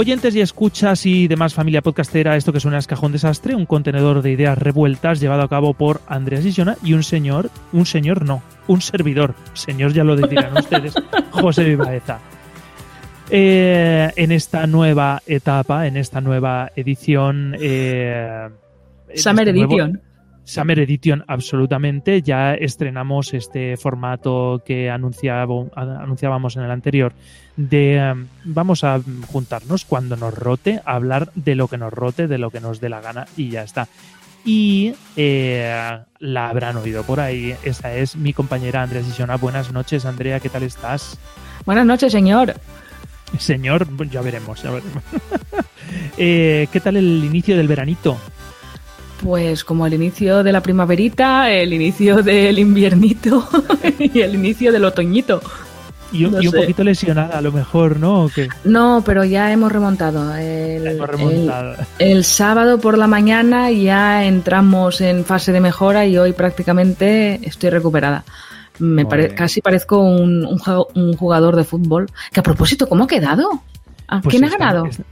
Oyentes y escuchas y demás familia podcastera, esto que suena es Cajón Desastre, un contenedor de ideas revueltas llevado a cabo por Andreas Sisona y un señor, un señor no, un servidor, señor ya lo dirán ustedes, José Vivaeza. Eh, en esta nueva etapa, en esta nueva edición... eh, Summer este nuevo- Edition. Summer Edition, absolutamente. Ya estrenamos este formato que anunciábamos en el anterior de eh, vamos a juntarnos cuando nos rote, a hablar de lo que nos rote, de lo que nos dé la gana y ya está. Y eh, la habrán oído por ahí. Esa es mi compañera Andrea Sisona. Buenas noches, Andrea, ¿qué tal estás? Buenas noches, señor. Señor, ya veremos, ya veremos. Eh, ¿Qué tal el inicio del veranito? Pues como el inicio de la primaverita, el inicio del inviernito y el inicio del otoñito. Y, un- No y un sé. poquito lesionada, a lo mejor, ¿no? ¿O qué? No, pero ya hemos remontado. El, Hemos remontado. el- el sábado por la mañana ya entramos en fase de mejora y hoy prácticamente estoy recuperada. Me pare- casi parezco un, un ju- un jugador de fútbol. Que a propósito, ¿cómo ha quedado? ¿A Pues ¿Quién ha ganado? es-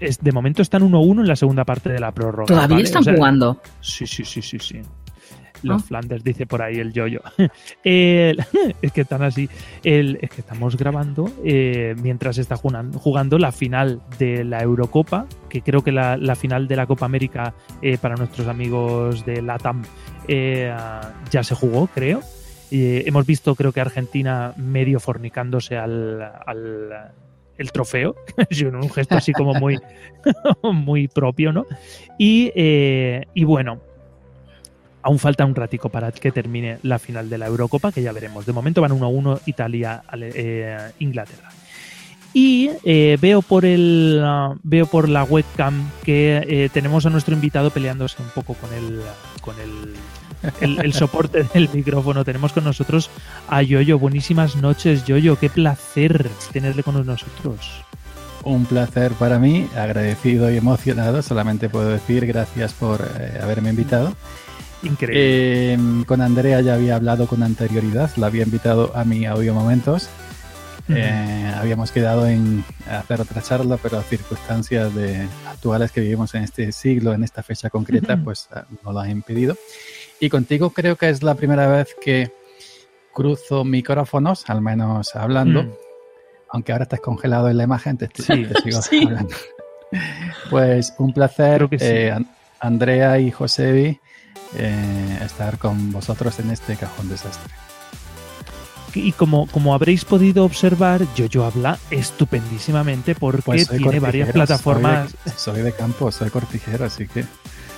es- de momento están 1-1 en la segunda parte de la prórroga. Todavía ¿vale? están O sea, jugando. Sí, sí, sí, sí, sí. Los. Flanders, dice por ahí el yoyo. El- es que están así. El- es que estamos grabando eh, mientras está jugan- jugando la final de la Eurocopa, que creo que la, final de la Copa América eh, para nuestros amigos de LATAM eh, ya se jugó, creo. Eh, hemos visto, creo que Argentina medio fornicándose al, al- el trofeo, un gesto así como muy, muy propio, ¿no? Y, y bueno, aún falta un ratico para que termine la final de la Eurocopa, que ya veremos. De momento van 1-1 Italia, Ale- eh. Y eh, veo por el ah, veo por la webcam que eh, tenemos a nuestro invitado peleándose un poco con el con el, el, soporte del micrófono. Tenemos con nosotros a Yoyo. Buenísimas noches, Yoyo. Qué placer tenerle con nosotros. Un placer para mí, agradecido y emocionado. Solamente puedo decir gracias por haberme invitado. Increíble. Eh, con Andrea ya había hablado con anterioridad, la había invitado a mi audio momentos. Eh, habíamos quedado en hacer otra charla, pero circunstancias de, actuales que vivimos en este siglo, en esta fecha concreta, Ujú. pues ah, no lo han impedido. Y contigo creo que es la primera vez que cruzo micrófonos, al menos hablando, Mm. aunque ahora estás congelado en la imagen, te, te- Sí. te sigo Sí. hablando. Pues un placer, sí. eh, An- Andrea y Josebi, eh, estar con vosotros en este cajón desastre. Y como, como habréis podido observar, Yoyo habla estupendísimamente porque Pues tiene varias plataformas. Soy de, soy de campo, soy cortijero, así que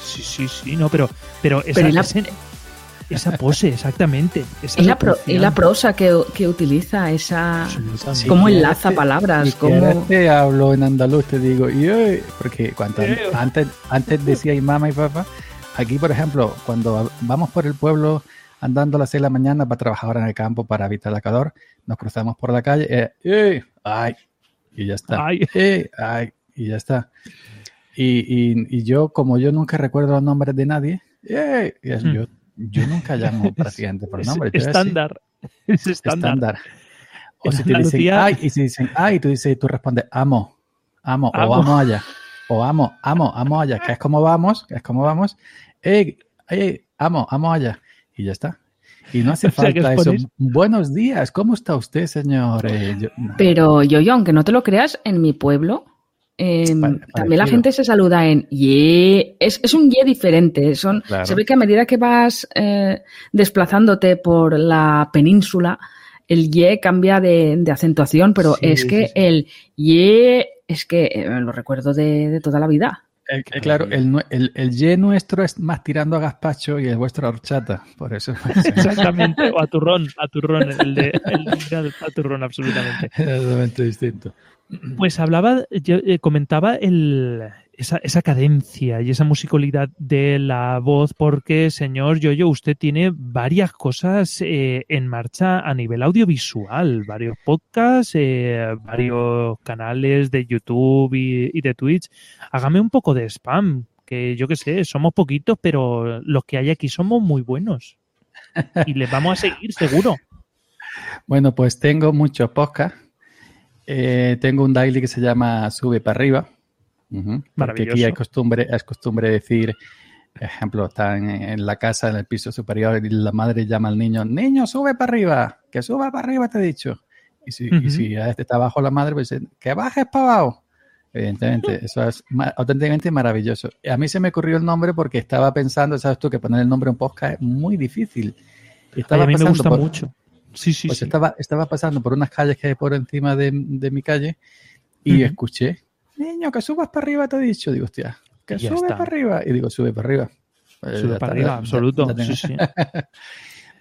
Sí, sí, sí, no, pero, pero esa, Pero la- esa pose, exactamente. Esa Y la, pro- y la prosa que, que utiliza, esa... Absolutamente. ¿Cómo enlaza que- palabras? ¿Cómo... te hablo en andaluz, te digo, y porque cuando antes, antes decía y mamá y papá, aquí por ejemplo, cuando vamos por el pueblo andando a las 6 de la mañana para trabajar ahora en el campo para evitar el calor, nos cruzamos por la calle, eh, ¡eh! ¡ay! Y ya está. Ay. ¡eh! ¡ay! Y ya está. Y, y- y yo, como yo nunca recuerdo los nombres de nadie, ¡eh! es- Hmm. yo, yo nunca llamo prácticamente por Es nombre. así, estándar. Es estándar. O si te dicen, ay, y si dicen, ay, tú dices, tú respondes, amo, amo, Amo. o vamos allá, o amo, amo, amo allá, que es como vamos, que es como vamos, ey, ey, amo, amo allá, y ya está. Y no hace O sea, que falta eso. Buenos días, ¿cómo está usted, señor? Eh, yo- no. Pero yo, yo, aunque no te lo creas, en mi pueblo eh, Pa- también la gente se saluda en ye. Es, es un ye diferente. Son, Claro. Se ve que a medida que vas eh, desplazándote por la península, el ye cambia de, de acentuación, pero Sí, es que sí, sí. el ye es que eh, lo recuerdo de, de toda la vida. Eh, eh, claro, el, el, el ye nuestro es más tirando a gazpacho y el vuestro a horchata. Por eso Exactamente, o a turrón, a turrón, el de, el de a turrón, absolutamente. es totalmente distinto. Pues hablaba, yo, eh, comentaba el, esa, esa cadencia y esa musicalidad de la voz, porque, señor Yoyo, usted tiene varias cosas eh, en marcha a nivel audiovisual, varios podcasts, eh, varios canales de YouTube y, de Twitch. Hágame un poco de spam, que yo qué sé, somos poquitos, pero los que hay aquí somos muy buenos. Y les vamos a seguir, seguro. Bueno, pues tengo muchos podcasts. Eh, tengo un daily que se llama Sube para arriba. Ujú, Porque Maravilloso. aquí hay costumbre, es costumbre decir, ejemplo, están en, en la casa, en el piso superior, y la madre llama al niño, niño, sube para arriba, que suba para arriba, te he dicho. Y si, y si a este está abajo la madre, pues dice, que bajes para abajo. Evidentemente, eso es ma- auténticamente maravilloso. Y A mí se me ocurrió el nombre porque estaba pensando, sabes tú, que poner el nombre en un podcast es muy difícil. Y Ay, estaba a mí me gusta por- mucho. Sí, sí, pues sí. estaba, estaba pasando por unas calles que hay por encima de, de mi calle y escuché, niño, que subas para arriba, te he dicho. Digo, hostia, que Ya sube está. para arriba. Y digo, sube para arriba. Pues Sube ya para arriba, ya- absoluto. ya tengo. Sí, sí.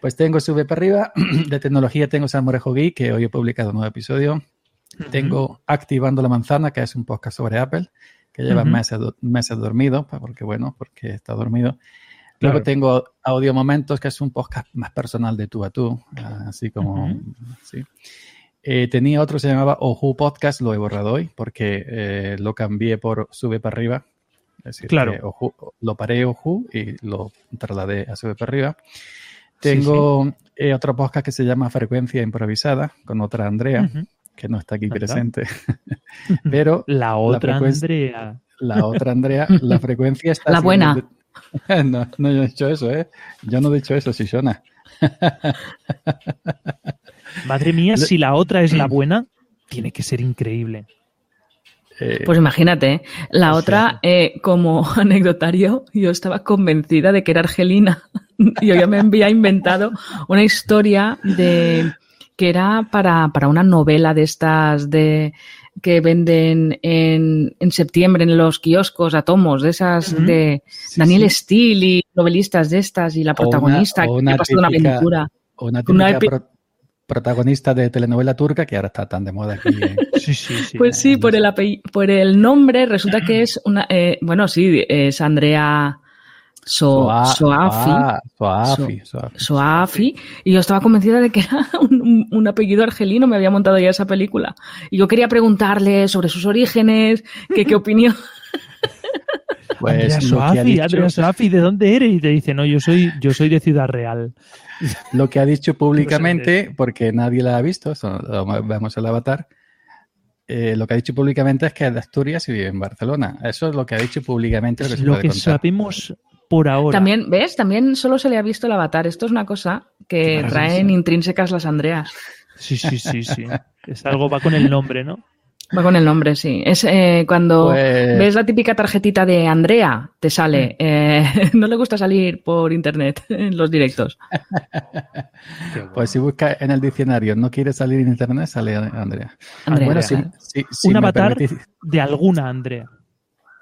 Pues tengo Sube para arriba. De tecnología tengo Salmorejo Geek, que hoy he publicado un nuevo episodio. Tengo Activando la Manzana, que es un podcast sobre Apple, que lleva Ujú. meses, do- meses dormido, porque bueno, porque está dormido. Claro. Luego tengo Audio Momentos, que es un podcast más personal de tú a tú, ah, así como... Ujú. sí. Eh, tenía otro que se llamaba Oju Podcast, lo he borrado hoy porque eh, lo cambié por Sube para arriba. Es decir, Claro. Oju- lo paré Oju y lo trasladé a Sube para arriba. Tengo eh, otro podcast que se llama Frecuencia Improvisada con otra Andrea, Ujú. que no está aquí presente. Pero La otra frecuencia- Andrea. la otra Andrea, la frecuencia está. La buena. siguiendo- No, no, yo no he dicho eso, ¿eh? Yo no he dicho eso, Sisona. Madre mía, si la otra es la buena, tiene que ser increíble. Eh, Pues imagínate, ¿eh? la O otra, eh, como anecdotario, yo estaba convencida de que era Argelina. y yo ya me había inventado una historia de que era para, para una novela de estas de que venden en, en septiembre en los kioscos a tomos, de esas de sí, Daniel sí. Steele y novelistas de estas y la O una- protagonista o que una ha pasado una típica- aventura. una una típica epi- pro- protagonista de telenovela turca que ahora está tan de moda aquí. en- Sí, sí, sí. Pues sí, eh, por el, apell- por el nombre resulta que es una, eh, bueno, sí, es Andrea So- Soa- Soafi. Soa- Soafi, Soafi. Soafi, y yo estaba convencida de que era un, apellido argelino, me había montado ya esa película. Y yo quería preguntarle sobre sus orígenes, que qué opinión. Pues Andrea Soafi, Andrea Soafi, ¿de dónde eres? Y te dice, no, yo soy, yo soy de Ciudad Real. Lo que ha dicho públicamente, porque nadie la ha visto, eso lo vemos el avatar, eh, lo que ha dicho públicamente es que es de Asturias y vive en Barcelona. Eso es lo que ha dicho públicamente. Lo que lo sabemos por ahora. También, ¿ves? También solo se le ha visto el avatar. Esto es una cosa que traen intrínsecas las Andreas. Sí, sí, sí, sí. Es algo, va con el nombre, ¿no? Va con el nombre, sí. Es eh, cuando Pues- ves la típica tarjetita de Andrea, te sale. eh, no le gusta salir por internet en los directos. Pues si busca en el diccionario no quiere salir en internet, sale Andrea. Andrea. Bueno, si, si- si Un avatar permitís, de alguna Andrea.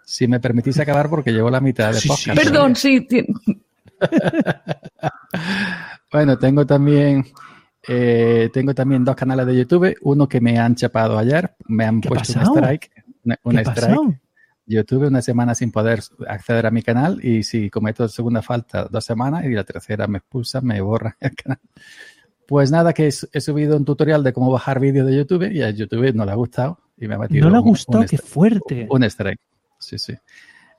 si me permitís acabar porque llevo la mitad de Sí, podcast. sí. Perdón, sí. Bueno, tengo también eh, tengo también dos canales de YouTube. Uno que me han chapado ayer, me han ¿Qué ha puesto un pasado? strike. ¿Qué ha strike. pasado? Yo tuve una semana sin poder acceder a mi canal y si cometo segunda falta, dos semanas y la tercera me expulsa, me borra el canal. Pues nada, que he, subido un tutorial de cómo bajar vídeos de YouTube y a YouTube no le ha gustado y me ha metido No le ha un- gustado, un qué strike. fuerte. Un strike. Sí, sí.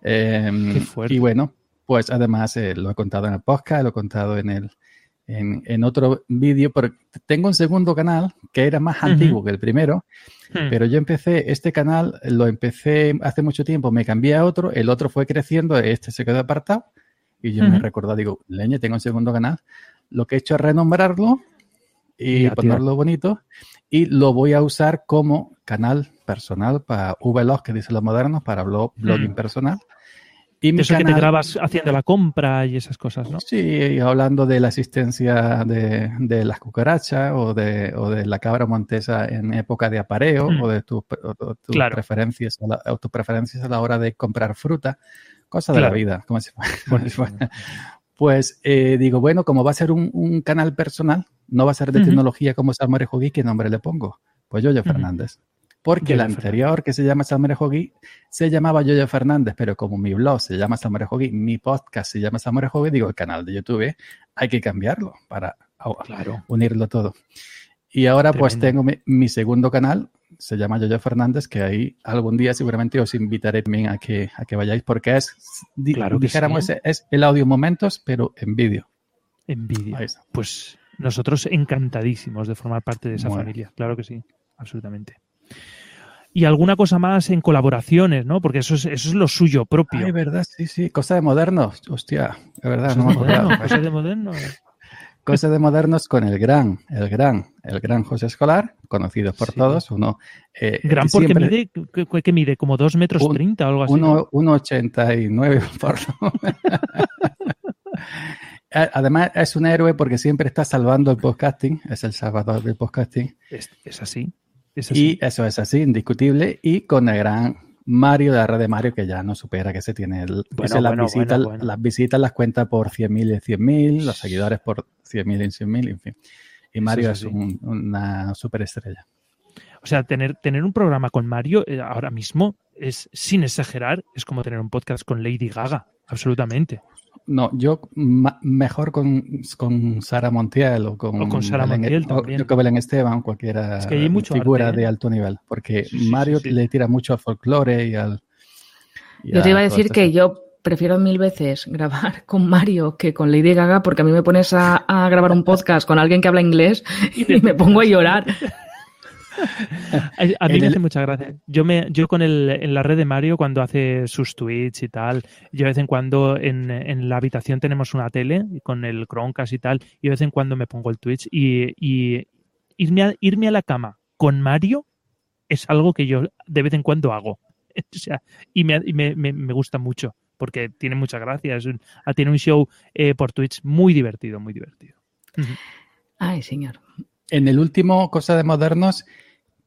Eh, Qué fuerte. Y bueno, pues además eh, lo he contado en el podcast, lo he contado en el en, en otro vídeo, pero tengo un segundo canal que era más Ujú. antiguo que el primero, Hmm. pero yo empecé, este canal lo empecé hace mucho tiempo, me cambié a otro, el otro fue creciendo, este se quedó apartado y yo me he Ujú. recordado, digo, leña, tengo un segundo canal. Lo que he hecho es renombrarlo y Ya, tío. ponerlo bonito y lo voy a usar como canal personal para vlogs que dicen los modernos, para blog, blogging Mm. personal. Y De mi eso que te grabas haciendo la compra y esas cosas, ¿no? Sí, hablando de la asistencia de, de las cucarachas o de, o de la cabra montesa en época de apareo Mm. o de tus Claro. preferencias, a la- o tus preferencias a la hora de comprar fruta, cosas de la Claro. vida. Como si fuera-. Pues eh, digo, bueno, como va a ser un, un canal personal, no va a ser de tecnología como Salmorejo Geek, ¿qué nombre le pongo? Pues Yoyo Ujú. Fernández. Porque el Yoyo anterior, que se llama Salmorejo Geek, se llamaba Yoyo Fernández, pero como mi blog se llama Salmorejo Geek, mi podcast se llama Salmorejo Geek, digo, el canal de YouTube hay que cambiarlo para Claro. unirlo todo. Y ahora pues tengo mi, mi segundo canal, se llama Yoyo Fernández, que ahí algún día seguramente os invitaré también a que, a que vayáis, porque es, Claro dijéramos, sí. es, el audio momentos, pero en vídeo. En vídeo. Pues nosotros encantadísimos de formar parte de esa Bueno. familia. Claro que sí, absolutamente. Y alguna cosa más en colaboraciones, ¿no? Porque eso es, eso es lo suyo propio. Ay, verdad, sí, sí. Cosa de modernos. Hostia, de verdad, no me de moderno, cosas de moderno. Cosa de modernos con el gran, el gran, el gran José Escolar, conocido por Sí. todos. Uno. eh, Gran porque siempre- mide, ¿qué, qué- qué mide? ¿Como 2 metros Un- 30 o algo así? ¿no? Uno- 1,89 por lo menos. A- Además, es un héroe porque siempre está salvando el podcasting, es el salvador del podcasting. Es, es así. Es. Y eso es así, indiscutible. Y con el gran Mario de la red de Mario, que ya no supera que se tiene. El, Bueno, dice las, bueno, visitas, bueno, las visitas las cuenta por 100.000 y 100.000, los seguidores por 100.000 y 100.000, en fin. Y Mario es es, así. un- una superestrella. O sea, tener, tener un programa con Mario eh, ahora mismo es, sin exagerar, es como tener un podcast con Lady Gaga. Absolutamente. No, yo mejor con, con Sara Montiel o con, O con Sara Belén- Montiel o- también. yo con Belén Esteban, cualquiera Es que hay mucho figura arte, ¿eh? de alto nivel, porque Sí, sí, Mario sí, sí. le tira mucho al folclore y al... y Yo te iba a decir que yo prefiero mil veces grabar con Mario que con Lady Gaga porque a mí me pones a, a grabar un podcast con alguien que habla inglés y me pongo a llorar. A, a mí me hace mucha gracia. Yo me, yo con el, en la red de Mario, cuando hace sus tweets y tal, yo de vez en cuando en, en la habitación tenemos una tele con el Chromecast y tal, y de vez en cuando me pongo el Twitch y, y irme, a, irme a la cama con Mario es algo que yo de vez en cuando hago. O sea, y me, me, me- me gusta mucho porque tiene mucha gracia. Es un- ah, tiene un show eh, por Twitch muy divertido, muy divertido. Ay, señor. En el último Cosa de Modernos,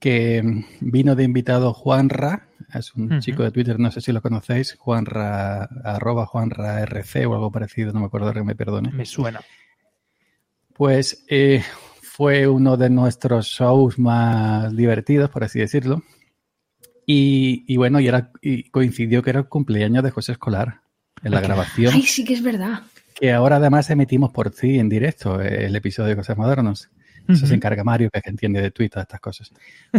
que vino de invitado Juan Ra, es un chico de Twitter, no sé si lo conocéis, Juan Ra, arroba Juan Ra RC o algo parecido, no me acuerdo que me perdone. Me suena. Pues eh, fue uno de nuestros shows más divertidos, por así decirlo. Y, y bueno, y, era, y coincidió que era el cumpleaños de José Escolar en la grabación, Ay, sí que es verdad. que ahora además emitimos por ti en directo eh, el episodio de Cosas Modernos. Eso Ujú. se encarga Mario, que es que entiende de Twitter estas cosas.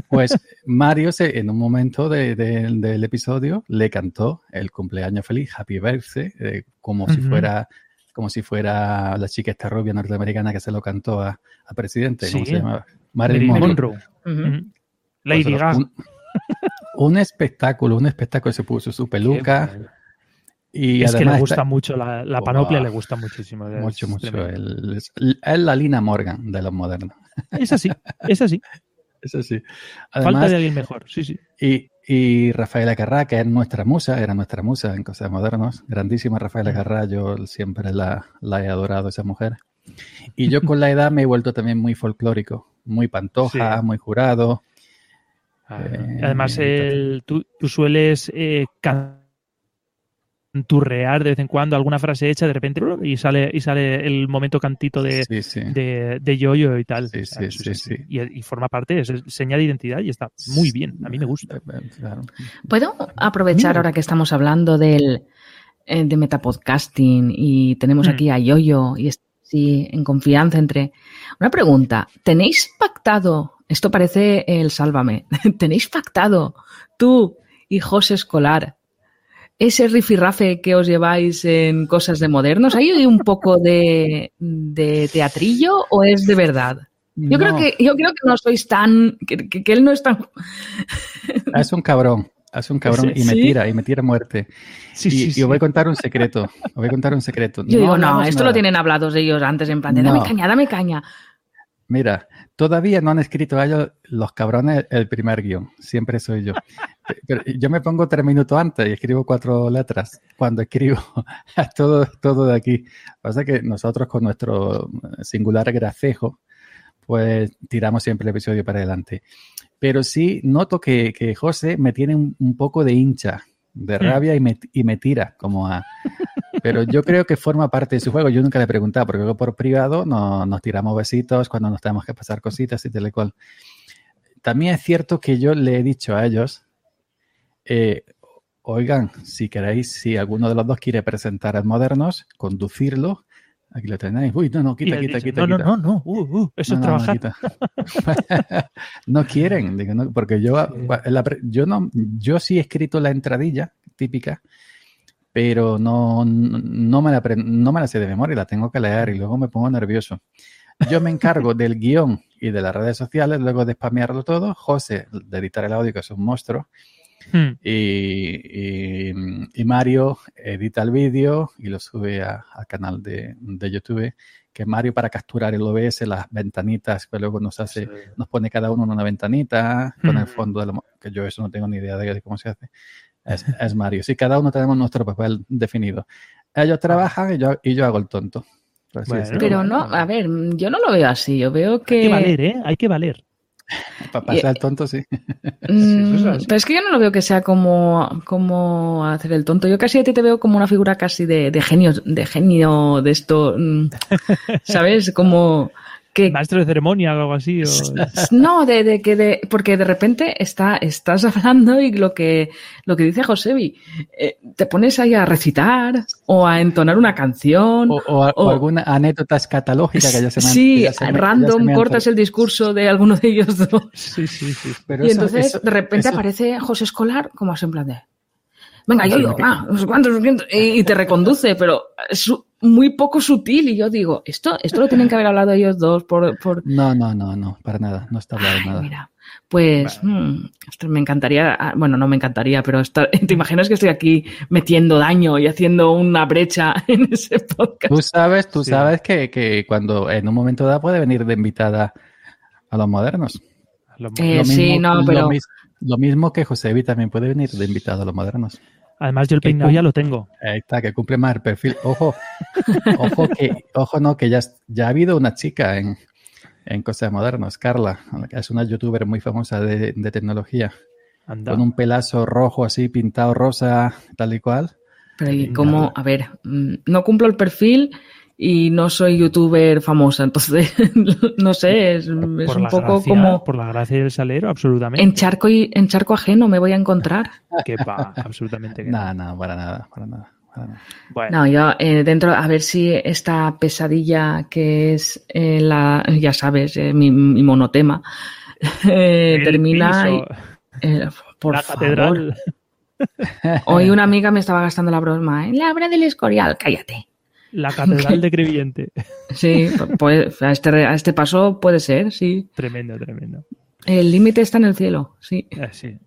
Pues Mario, se, en un momento de- de- del episodio, le cantó el cumpleaños feliz, Happy Birthday, eh, como si Ujú. fuera como si fuera la chica esta rubia norteamericana que se lo cantó a, a presidente. ¿Cómo Sí. se llama? Marilyn Monroe. Monroe. Ujú. Ujú. Lady Pues, Gaga. Un, un espectáculo, un espectáculo. Se puso su peluca. Y es que le gusta está- mucho, la, la panoplia le gusta muchísimo. es mucho, mucho. El- es, es la Lina Morgan de los modernos. Es así, es así. Eso sí. Falta de alguien mejor, sí, sí. Y, y Rafaela Carrá, que es nuestra musa, era nuestra musa en Cosas Modernas, grandísima Rafaela Carrá, yo siempre la, la he adorado, esa mujer. Y yo con la edad me he vuelto también muy folclórico, muy pantoja, Sí. muy jurado. Ah, Eh, Además, el- tú, tú sueles eh, canturrear de vez en cuando alguna frase hecha de repente y sale y sale el momento cantito de, Sí, sí. de, de yoyo y tal. Sí. Y, y forma parte, es señal de identidad y está muy bien. A mí me gusta. Eh, eh, claro. ¿Puedo aprovechar ahora que estamos hablando del, eh, de metapodcasting y tenemos Mm. aquí a Yoyo y es- sí, en confianza entre... Una pregunta, ¿tenéis pactado, esto parece el sálvame, ¿tenéis pactado tú y José Escolar ese rifirrafe que os lleváis en cosas de modernos? ¿Hay un poco de, de teatrillo o es de verdad? Yo, creo No, que, yo creo que no sois tan... que, que- que él no es tan... Es un cabrón, es un cabrón y me ¿Sí? tira, y me tira a muerte. Sí, y, sí, y os voy a contar un secreto, os voy a contar un secreto. Yo digo, no, esto lo tienen hablados ellos antes, en plan de No. dame caña, dame caña. Mira, todavía no han escrito a ellos los cabrones el primer guion. Siempre soy yo. Pero yo me pongo tres minutos antes y escribo cuatro letras. Cuando escribo todo, todo de aquí. Pasa que nosotros con nuestro singular gracejo, pues tiramos siempre el episodio para adelante. Pero sí noto que, que José me tiene un, un poco de hincha, de rabia y me, y me tira como a... Pero yo creo que forma parte de su juego. Yo nunca le he preguntado, porque luego por privado no, nos tiramos besitos cuando nos tenemos que pasar cositas y tal y cual. También es cierto que yo le he dicho a ellos, eh, oigan, si queréis, si alguno de los dos quiere presentar a Modernos, conducirlo, aquí lo tenéis. Uy, no, no, quita, quita, dice, quita. no, quita. no, no, no, uh, uh, eso No, es no, trabajar. no quieren, digo, no, porque yo, Sí. la yo no, yo sí he escrito la entradilla típica, pero no, no, me la, no me la sé de memoria, la tengo que leer y luego me pongo nervioso. Yo me encargo del guion y de las redes sociales, luego de spamearlo todo. José, de editar el audio, que es un monstruo. Hmm. Y, y- y Mario edita el vídeo y lo sube al canal de, de YouTube. Que Mario para capturar el OBS, las ventanitas, que luego nos hace, nos pone cada uno en una ventanita con el Mm. fondo de la, que yo eso no tengo ni idea de, de cómo se hace. Es, es Mario. Sí, cada uno tenemos nuestro papel definido. Ellos trabajan y yo, y yo hago el tonto. Bueno. Pero no, a ver, yo no lo veo así. Yo veo Hay que. que valer, ¿eh? Hay que valer. Para pasar el tonto, sí. Mm, es pero es que yo no lo veo que sea como, como hacer el tonto. Yo casi a ti te veo como una figura casi de, de genio, de genio de esto, mm, ¿sabes? Como que Maestro de ceremonia o algo así. o- no, de, de que de, porque de repente está, estás hablando y lo que, lo que dice Josebi, eh, te pones ahí a recitar o a entonar una canción. O, o- o O- alguna anécdota escatológica que ya se me han- sí, ya se me- ya se random, me cortas el discurso de alguno de ellos dos. Sí, sí, sí. Pero y eso- entonces eso- de repente eso- aparece José Escolar como así en plan de venga yo, que- va, no sé cuántos, no sé cuántos", y, te reconduce, pero es muy poco sutil y yo digo, esto, esto lo tienen que haber hablado ellos dos por, por... No, no, no, no, para nada, no está hablando Ay, nada. mira, pues mm, me encantaría, ah, bueno, no me encantaría, pero estar- te imaginas que estoy aquí metiendo daño y haciendo una brecha en ese podcast. Tú sabes, tú Sí. sabes que, que cuando en un momento dado puede venir de invitada a los modernos. Lo- Eh, Lo sí, no, lo pero- Lo mismo que Josebi también puede venir de invitado a los modernos. Además, yo el que peinado ya lo tengo. Ahí está, que cumple más el perfil. Ojo, ojo que, ojo no, que ya, ya ha habido una chica en, en Cosas Modernos, Carla, es una youtuber muy famosa de, de tecnología, Anda. con un pelazo rojo así, pintado rosa, tal y cual. Pero y como, a ver, mm, no cumplo el perfil y no soy youtuber famosa, entonces no sé, es, es un poco gracia, como Por la gracia del salero, absolutamente. en charco y en charco ajeno me voy a encontrar. Que va, absolutamente que no. Nada, nada, para nada, para nada. para nada. Bueno, No, yo eh, dentro, a ver si esta pesadilla que es eh, la, ya sabes, eh, mi, mi monotema, eh, termina. y- eh, por la favor. catedral. Hoy una amiga me estaba gastando la broma, ¿eh? La obra del Escorial, cállate. La catedral de Crevillente. Sí, pues a este, a este paso puede ser, sí. Tremendo, tremendo. El límite está en el cielo, sí. Eh, sí.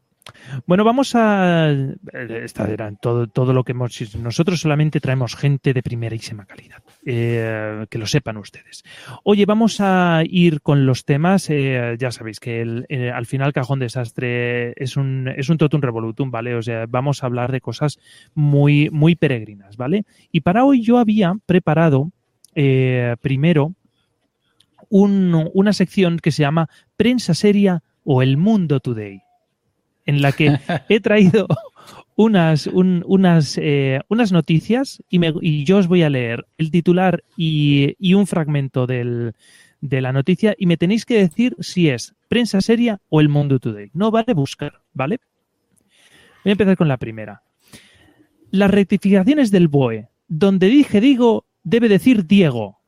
Bueno, vamos a. eh, Esta era todo, todo lo que hemos. Nosotros solamente traemos gente de primerísima calidad. eh, que lo sepan ustedes. Oye, vamos a ir con los temas. eh, ya sabéis que al final Cajón Desastre es un, es un totum revolutum, ¿vale? O sea, vamos a hablar de cosas muy, muy peregrinas, ¿vale? Y para hoy yo había preparado primero un- una sección que se llama Prensa Seria o El Mundo Today, en la que he traído unas, un- unas, eh, unas noticias y, yo os voy a leer el titular y, un fragmento de la noticia y me tenéis que decir si es Prensa Seria o El Mundo Today. No vale buscar, ¿vale? Voy a empezar con la primera. Las rectificaciones del BOE. Donde dije digo, debe decir Diego.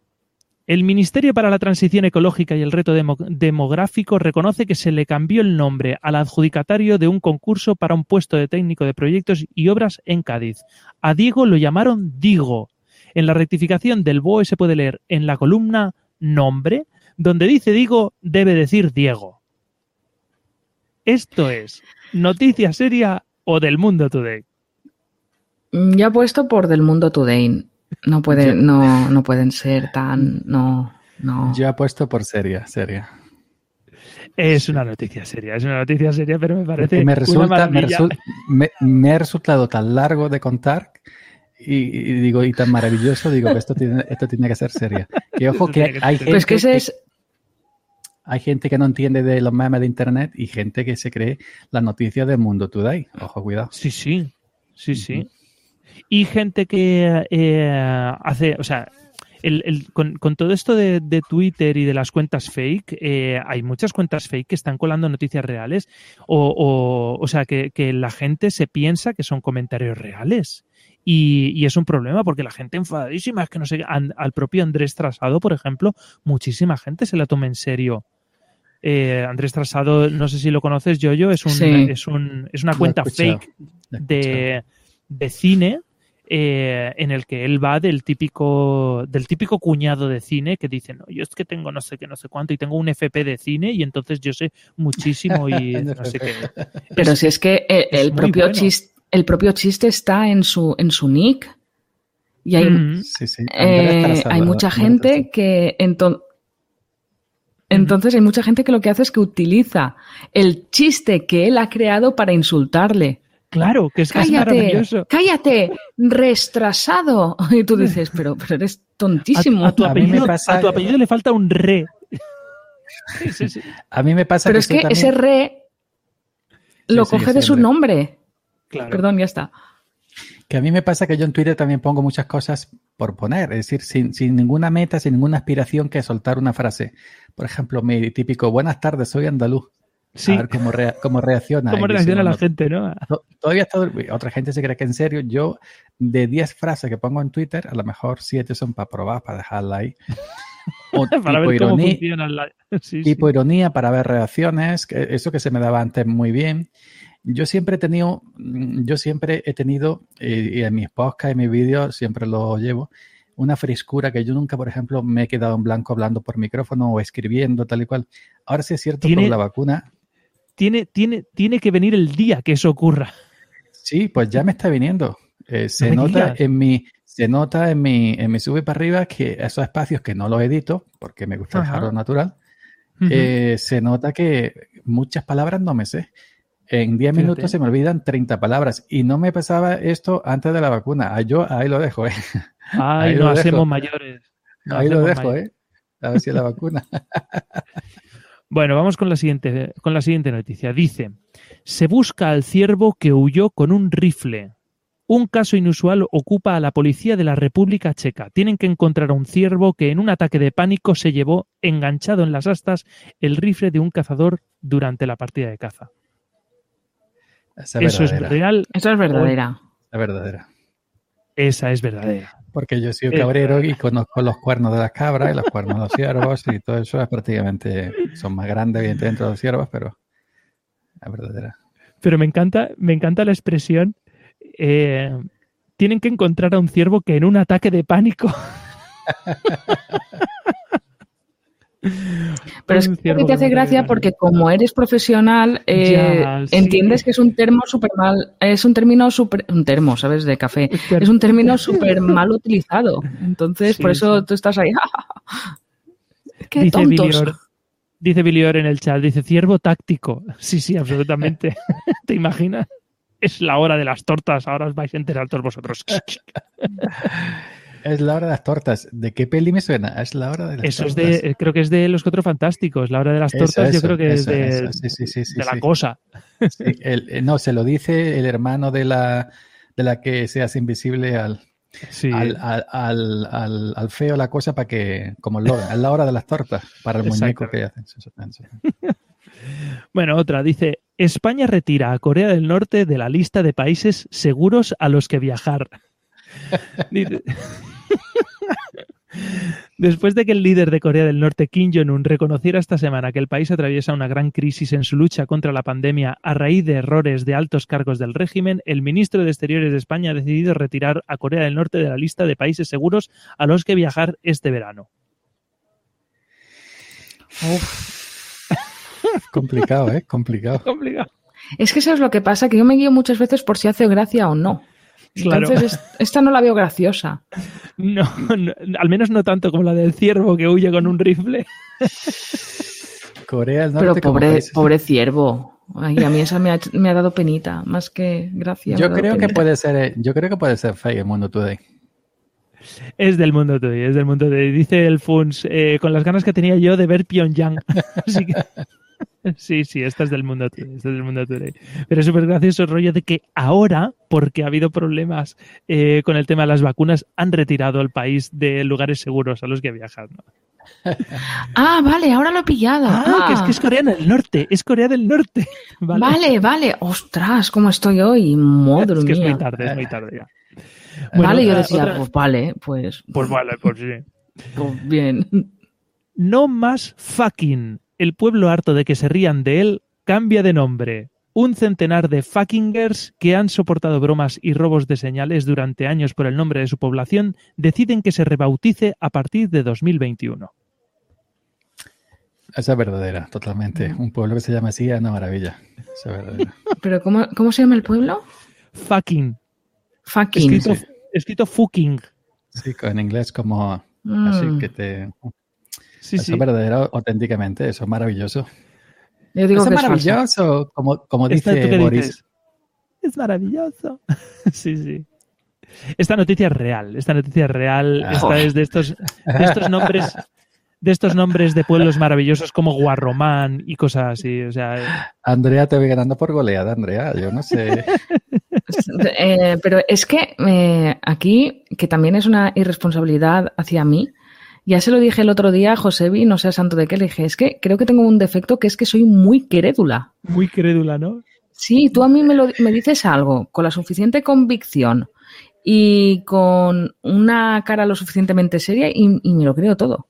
El Ministerio para la Transición Ecológica y el Reto Demo- Demográfico reconoce que se le cambió el nombre al adjudicatario de un concurso para un puesto de técnico de proyectos y obras en Cádiz. A Diego lo llamaron Digo. En la rectificación del BOE se puede leer en la columna nombre, donde dice Digo, debe decir Diego. Esto es noticia seria o del mundo today. Mm, Ya he puesto por del mundo today. No puede, no, no pueden ser tan, no. No. Yo apuesto por seria, seria. Es una noticia seria, es una noticia seria, pero me parece me una resulta, me, resul- me- me ha resultado tan largo de contar y, y digo y tan maravilloso, digo que esto tiene, esto tiene que ser seria. Que ojo que hay ser gente, que ese es. hay gente que no entiende de los memes de internet y gente que se cree las noticias del mundo today. Ojo, cuidado. Sí, sí, sí, sí. Y gente que eh, hace, o sea, el- el- con, con todo esto de, de Twitter y de las cuentas fake, eh, hay muchas cuentas fake que están colando noticias reales o, o, o sea, que, que la gente se piensa que son comentarios reales. Y, y es un problema porque la gente enfadadísima es que no sé, an- al propio Andrés Trasado, por ejemplo, muchísima gente se la toma en serio. Eh, Andrés Trasado, no sé si lo conoces, Yoyo, es un, Sí. es un, es una cuenta fake de, de cine eh, en el que él va del típico del típico cuñado de cine que dice no yo es que tengo no sé qué no sé cuánto y tengo un FP de cine y entonces yo sé muchísimo y no sé qué Pero si es que el, es el muy propio bueno. chiste, el propio chiste está en su, en su nick. Y hay, Mm, Sí, sí. eh, hay mucha gente que ento- entonces hay mucha gente que lo que hace es que utiliza el chiste que él ha creado para insultarle. Claro que es Cállate, maravilloso cállate, restrasado. Y tú dices, pero, pero eres tontísimo. a tu A apellido, pasa- a tu apellido le falta un re Sí, sí, sí. A mí me pasa pero que es que también- ese re lo coge de su nombre. Claro. Perdón, ya está. Que a mí me pasa que yo en Twitter también pongo muchas cosas por poner, es decir, sin, sin ninguna meta, sin ninguna aspiración que soltar una frase. Por ejemplo, mi típico, buenas tardes, soy andaluz. Sí. A ver cómo, rea- cómo reacciona. cómo Y reacciona la gente no "To- Todavía está, otra gente se cree que en serio, yo de 10 frases que pongo en Twitter, a lo mejor 7 son para probar, para dejarla ahí. O para tipo ver cómo ironía, la sí, tipo sí. ironía para ver reacciones, que eso que se me daba antes muy bien. Yo siempre he tenido, mm, yo siempre he tenido, eh, y en mis podcasts y mis vídeos siempre lo llevo, una frescura que yo nunca, por ejemplo, me he quedado en blanco hablando por micrófono o escribiendo, tal y cual. Ahora sí es cierto, con la vacuna, tiene, tiene, tiene que venir el día que eso ocurra sí, pues ya me está viniendo. Eh, se nota en mi, se nota en mi, en mi sube para arriba que esos espacios que no los edito, porque me gusta Ajá. dejarlo natural, eh, se nota que muchas palabras no me sé. En 10 Fíjate. minutos se me olvidan 30 palabras y no me pasaba esto antes de la vacuna. Ah, yo ahí lo dejo, ¿eh? Ay, ahí no lo dejo. hacemos mayores No ahí lo dejo, mayores. ¿eh? A ver si la vacuna. Bueno, vamos con la siguiente, con la siguiente noticia. Dice, se busca al ciervo que huyó con un rifle. Un caso inusual ocupa a la policía de la República Checa. Tienen que encontrar a un ciervo que en un ataque de pánico se llevó enganchado en las astas el rifle de un cazador durante la partida de caza. Esa Eso es verdadera, real, Eso es verdadera. la verdadera. Esa es verdadera. Porque yo soy Eh, cabrero y conozco los cuernos de las cabras y los cuernos de los ciervos y todo eso es prácticamente, son más grandes evidentemente los ciervos, pero la verdadera. Pero me encanta, me encanta la expresión. eh, tienen que encontrar a un ciervo que en un ataque de pánico. Pero es que te hace gracia porque como eres profesional, eh, Ya, sí. entiendes que es un termo súper mal, es un término súper, un termo, ¿sabes? De café. Es un término súper mal utilizado. Entonces, Sí, por eso sí. tú estás ahí. ¡Qué dice tontos! Bilior, dice Bilior en el chat, dice ciervo táctico. Sí, sí, absolutamente. ¿Te imaginas? Es la hora de las tortas, ahora os vais a enterar todos vosotros. Es la hora de las tortas. ¿De qué peli me suena? Es la hora de las Eso es tortas. de, eh, creo que es de los cuatro fantásticos. La hora de las Eso, tortas, yo creo que eso, es de, eso, sí, sí, sí, sí, de la cosa. El- eh, no, se lo dice el hermano de la, de la que se hace invisible al, Sí. al, al, al, feo la cosa para que, como el Logan, es la hora de las tortas para el muñeco que hacen. Bueno, otra dice, España retira a Corea del Norte de la lista de países seguros a los que viajar. Dice- Después de que el líder de Corea del Norte, Kim Jong-un, reconociera esta semana que el país atraviesa una gran crisis en su lucha contra la pandemia a raíz de errores de altos cargos del régimen, el ministro de Exteriores de España ha decidido retirar a Corea del Norte de la lista de países seguros a los que viajar este verano. Complicado, ¿eh? Complicado. Complicado. Es que eso es lo que pasa, que yo me guío muchas veces por si hace gracia o no. Claro. Entonces, es- esta no la veo graciosa. No, no, al menos no tanto como la del ciervo que huye con un rifle. Corea del Pero Norte pobre, pobre ciervo. Ay, a mí esa me ha, me ha dado penita, más que gracia. me ha Yo creo que puede ser, eh, yo creo que puede ser fake el mundo today. Es del mundo today, es del mundo today. Dice el Funs, eh, con las ganas que tenía yo de ver Pyongyang. Así que- sí, sí, esta es del mundo today, esta es del mundo today. Pero es súper gracioso el rollo de que ahora, porque ha habido problemas eh, con el tema de las vacunas, han retirado el país de lugares seguros a los que viajar. ¿no? Ah, vale, ahora lo he pillado. Ah, que es Ah, que es Corea del Norte, es Corea del Norte. Vale, Vale, vale. Ostras, ¿cómo estoy hoy? Madre es que es mía. muy tarde, es muy tarde ya. vale, yo otra- decía, otra- pues vale, pues, pues vale, pues sí. pues bien. No más fucking. El pueblo harto de que se rían de él cambia de nombre. Un centenar de fuckingers que han soportado bromas y robos de señales durante años por el nombre de su población deciden que se rebautice a partir de 2021. Esa es verdadera, totalmente. Un pueblo que se llama así es una maravilla. Esa es verdadera. Pero ¿cómo, cómo se llama el pueblo? Fucking. Fucking. Escrito, escrito fucking. Sí, en inglés como Mm. así que te... Sí, Eso sí. es verdadero auténticamente, eso es maravilloso. Yo digo eso que es maravilloso, como, como Esta, ¿tú dice Boris. dices? Es maravilloso. sí, sí. Esta noticia es real. Esta noticia es real. Ah. Esta es de estos, de estos nombres. De estos nombres de pueblos maravillosos como Guarromán y cosas así. O sea, Andrea te voy ganando por goleada, Andrea. Yo no sé. Eh, pero es que eh, aquí, que también es una irresponsabilidad hacia mí, ya se lo dije el otro día a Josebi, no sé santo de qué, le dije, es que creo que tengo un defecto que es que soy muy crédula. muy crédula, ¿no? Sí, tú a mí me, lo, me dices algo con la suficiente convicción y con una cara lo suficientemente seria y, y me lo creo todo.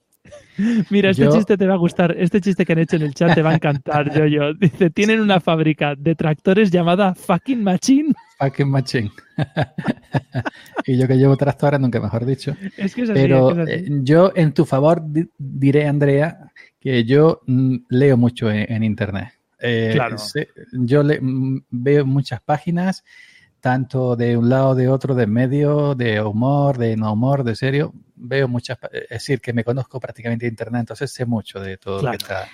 Mira, este Yo- chiste te va a gustar. Este chiste que han hecho en el chat te va a encantar, yo, yo. Dice, tienen una fábrica de tractores llamada Fucking Machine. Fucking machine. y yo que llevo tractores, nunca mejor dicho. Es que es así. Pero es que es así. eh, yo en tu favor di- diré, Andrea, que yo mm, leo mucho en, en internet. Eh, Claro. yo le- mm, veo muchas páginas, tanto de un lado, de otro, de medio, de humor, de no humor, de serio. Veo muchas, pa- es decir, que me conozco prácticamente de internet, entonces sé mucho de todo Claro. lo que está.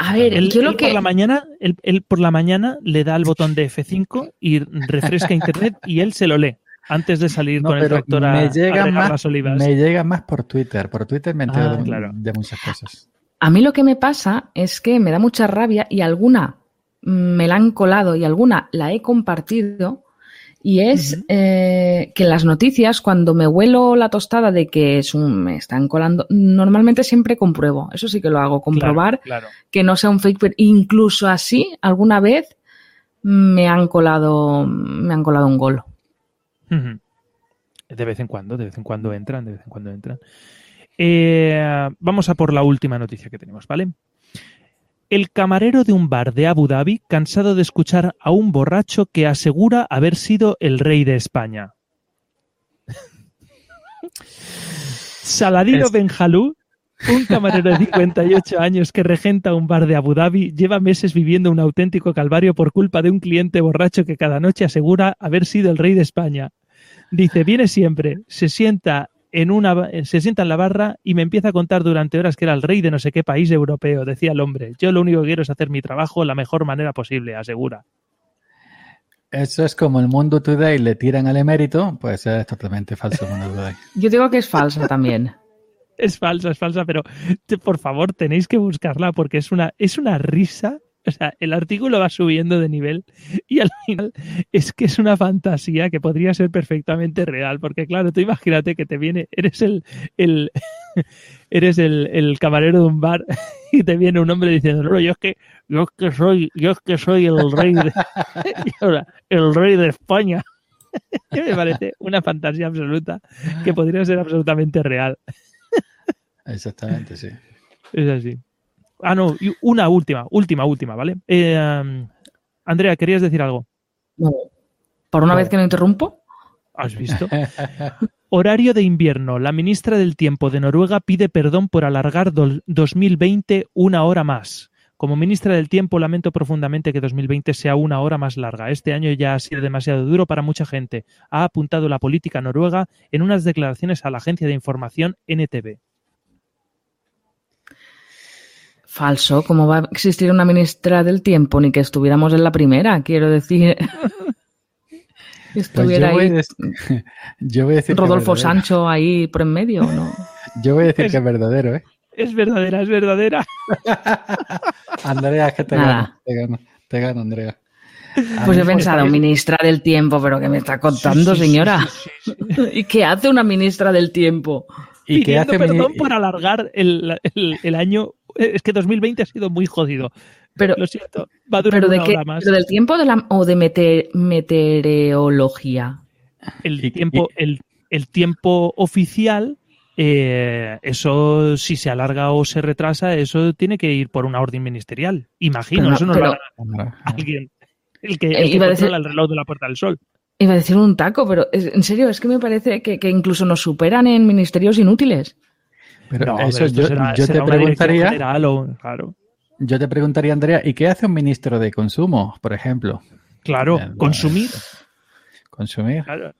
A ver, Él, yo lo él que... por la mañana, él, él por la mañana le da el botón de F5 y refresca internet y él se lo lee antes de salir No, con el tractor a, me llega, más, las olivas. me llega más por Twitter. Por Twitter me entero Ah, de, claro. de muchas cosas. A mí lo que me pasa es que me da mucha rabia y alguna me la han colado y alguna la he compartido. Y es eh, que en las noticias, cuando me huelo la tostada de que es un, me están colando, normalmente siempre compruebo. Eso sí que lo hago, comprobar Claro, claro. que no sea un fake, pero incluso así, alguna vez me han colado, me han colado un gol. De vez en cuando, de vez en cuando entran, de vez en cuando entran. Eh, vamos a por la última noticia que tenemos, ¿vale? El camarero de un bar de Abu Dhabi, cansado de escuchar a un borracho que asegura haber sido el rey de España. Saladino Es- Benjalú, un camarero de 58 años que regenta un bar de Abu Dhabi, lleva meses viviendo un auténtico calvario por culpa de un cliente borracho que cada noche asegura haber sido el rey de España. Dice, viene siempre, se sienta en una ba- se sienta en la barra y me empieza a contar durante horas que era el rey de no sé qué país europeo, decía el hombre. Yo lo único que quiero es hacer mi trabajo la mejor manera posible, asegura. Eso es como el mundo today le tiran al emérito, pues es totalmente falso el mundo today. Yo digo que es falsa también. Es falsa, es falsa, pero te- por favor tenéis que buscarla porque es una, es una risa. O sea, el artículo va subiendo de nivel y al final es que es una fantasía que podría ser perfectamente real. Porque claro, tú imagínate que te viene, eres el, el eres el, el camarero de un bar y te viene un hombre diciendo, no, yo es que, yo es que soy, yo es que soy el rey de, ahora, el rey de España. Me parece una fantasía absoluta que podría ser absolutamente real. Exactamente, sí. Es así. Ah, no, una última, última, última, ¿vale? Eh, Andrea, ¿querías decir algo? No. Por una No. vez que no interrumpo. ¿Has visto? Horario de invierno. La ministra del Tiempo de Noruega pide perdón por alargar dol- 2020 una hora más. Como ministra del Tiempo, lamento profundamente que 2020 sea una hora más larga. Este año ya ha sido demasiado duro para mucha gente, ha apuntado la política noruega en unas declaraciones a la agencia de información NTV. Falso, ¿cómo va a existir una ministra del tiempo? Ni que estuviéramos en la primera, quiero decir. Pues Estuviera yo, voy a ahí yo voy a decir Rodolfo es. Sancho ahí por en medio, ¿no? Yo voy a decir que es verdadero, ¿eh? Es verdadera, es verdadera. Andrea, que te gano, te gano, te gano, Andrea. A Pues he pensado, ministra del tiempo, pero ¿qué me está contando, Sí, sí, señora? sí, sí, sí. ¿Y qué hace una ministra del tiempo? ¿Y qué Pidiendo hace perdón por alargar el, el- el año. Es que 2020 ha sido muy jodido. Pero, Lo siento. Va a durar pero de una qué, hora más. ¿pero del tiempo de la, o de mete- meteorología? el tiempo, el, el tiempo oficial, eh, eso si se alarga o se retrasa, eso tiene que ir por una orden ministerial. Imagino, Pero no- eso no pero- lo hará alguien. El que, el Eh, que iba a controla decir- el reloj de la Puerta del Sol. Iba a decir un taco, pero es- en serio, es que me parece que, que incluso nos superan en ministerios inútiles. Pero No, eso pero yo, será- yo será te preguntaría, general o- claro, yo te preguntaría, Andrea, ¿y qué hace un ministro de consumo, por ejemplo? claro, Bien, consumir. Consumir. claro.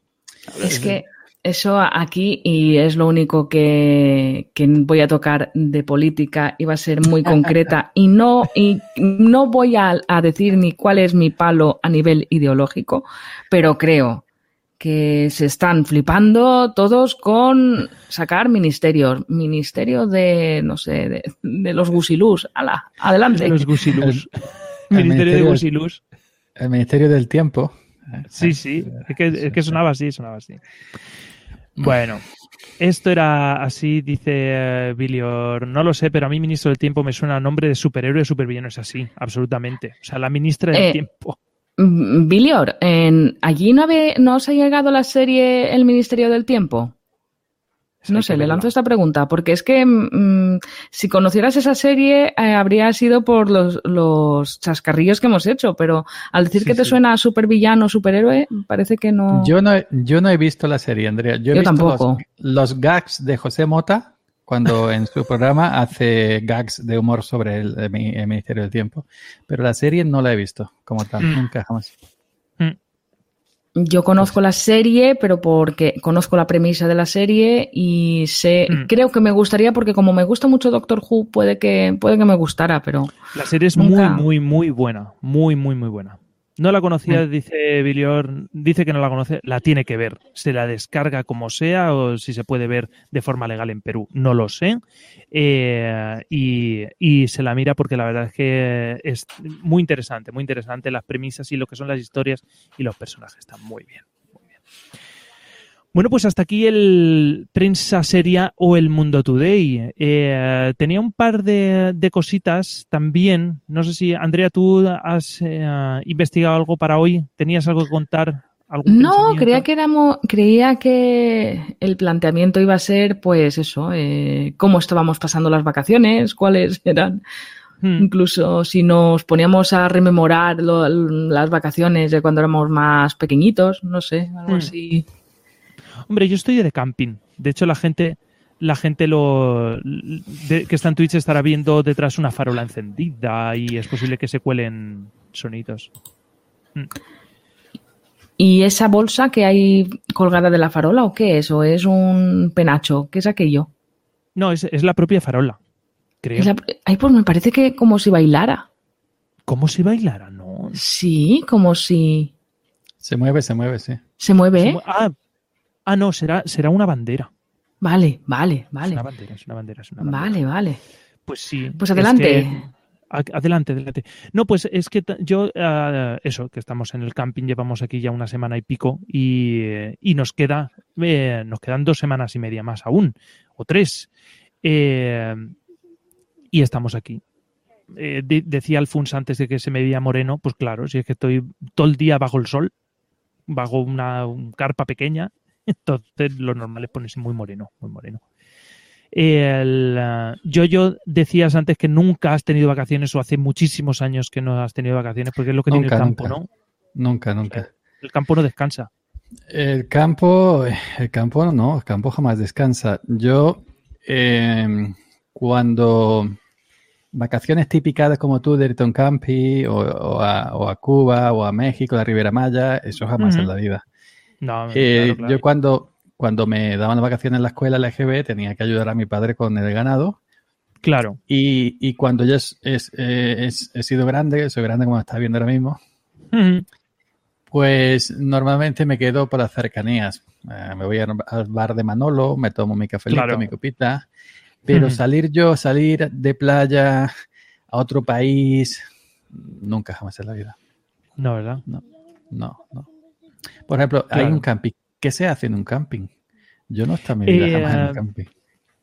Es que eso aquí, y es lo único que, que voy a tocar de política, y va a ser muy concreta, y no, y no voy a, a decir ni cuál es mi palo a nivel ideológico, pero creo que se están flipando todos con sacar ministerios. Ministerio de, no sé, de, de los gusilús. ¡Hala! Adelante. Los gusilús. el Ministerio de ministerio- gusilús. El Ministerio del Tiempo. Sí, sí, es que, es que sonaba así, sonaba así. Bueno, esto era así, dice Bilior. No lo sé, pero a mí, ministro del tiempo, me suena a nombre de superhéroe o supervillano. Es así, absolutamente. O sea, la ministra del Eh, tiempo. Mm, Bilior, en, ¿allí no, habe- no os ha llegado la serie El Ministerio del Tiempo? No sé, le lanzo esta pregunta, porque es que mm, si conocieras esa serie eh, habría sido por los, los chascarrillos que hemos hecho, pero al decir Sí, que te sí. suena a supervillano, superhéroe, parece que no. Yo no, he- yo no he visto la serie, Andrea. Yo he Yo visto tampoco. Los, los gags de José Mota cuando en su programa hace gags de humor sobre el, el mi- el Ministerio del Tiempo. Pero la serie no la he visto como tal, Mm. nunca jamás. Yo conozco la serie, pero porque conozco la premisa de la serie y sé, Mm. creo que me gustaría, porque como me gusta mucho Doctor Who, puede que, puede que me gustara, pero La serie es nunca- muy, muy, muy buena. Muy, muy, muy buena. No la conocía, Mm. dice Bilior, dice que no la conoce, la tiene que ver. Se la descarga como sea o si se puede ver de forma legal en Perú, no lo sé. Eh, y, y se la mira porque la verdad es que es muy interesante, muy interesante las premisas y lo que son las historias y los personajes están muy bien. muy bien. Bueno, pues hasta aquí el prensa seria o el Mundo Today. Eh, tenía un par de, de cositas también. No sé si, Andrea, tú has eh, investigado algo para hoy. ¿Tenías algo que contar? ¿Algún No, creía que éramos, creía que el planteamiento iba a ser, pues eso, eh, cómo estábamos pasando las vacaciones, cuáles eran, Hmm. incluso si nos poníamos a rememorar lo- las vacaciones de cuando éramos más pequeñitos, no sé, algo Hmm. así. Hombre, yo estoy de camping. De hecho, la gente, la gente lo de- que está en Twitch estará viendo detrás una farola encendida y es posible que se cuelen sonidos. ¿Y esa bolsa que hay colgada de la farola o qué es? ¿O es un penacho? ¿Qué es aquello? No, es, es la propia farola. Creo. La- Ay, pues me parece que como si bailara. ¿Cómo si bailara? No. Sí, como si Se mueve, se mueve, sí. se mueve. Se ¿eh? mu- Ah, ah, no, será, será una bandera. Vale, vale, Es vale. una bandera, es una bandera, es una bandera. Vale, vale. Pues sí. Pues es adelante. que- adelante, adelante. No, pues es que yo, ah, eso, que estamos en el camping, llevamos aquí ya una semana y pico y, y nos queda, eh, nos quedan dos semanas y media más aún, o tres. Eh, y estamos aquí. Eh, de- decía Alfons antes de que se me veía moreno, pues claro, si es que estoy todo el día bajo el sol, bajo una un carpa pequeña, entonces lo normal es ponerse muy moreno, muy moreno. El, ah, yo, yo decías antes que nunca has tenido vacaciones o hace muchísimos años que no has tenido vacaciones porque es lo que tiene el campo, nunca. ¿no? Nunca, nunca. El campo no descansa. El campo, el campo no, el campo jamás descansa. Yo, eh, cuando vacaciones típicas como tú de irte a un campi o, o a, o a Cuba o a México, la Riviera Maya, eso jamás en la vida. No, Eh, claro, claro. Yo cuando, cuando me daban las vacaciones en la escuela, la EGB, tenía que ayudar a mi padre con el ganado. Claro. Y, y cuando yo es- es- eh, es- he sido grande, soy grande como estás viendo ahora mismo, pues normalmente me quedo por las cercanías. Eh, me voy al bar de Manolo, me tomo mi cafelito, Claro. mi copita. Pero salir yo, salir de playa a otro país, nunca jamás en la vida. No, ¿verdad? No, no. Por ejemplo, hay un camping. ¿Qué se hace en un camping? Yo no he estado en mi vida Eh, jamás en un camping.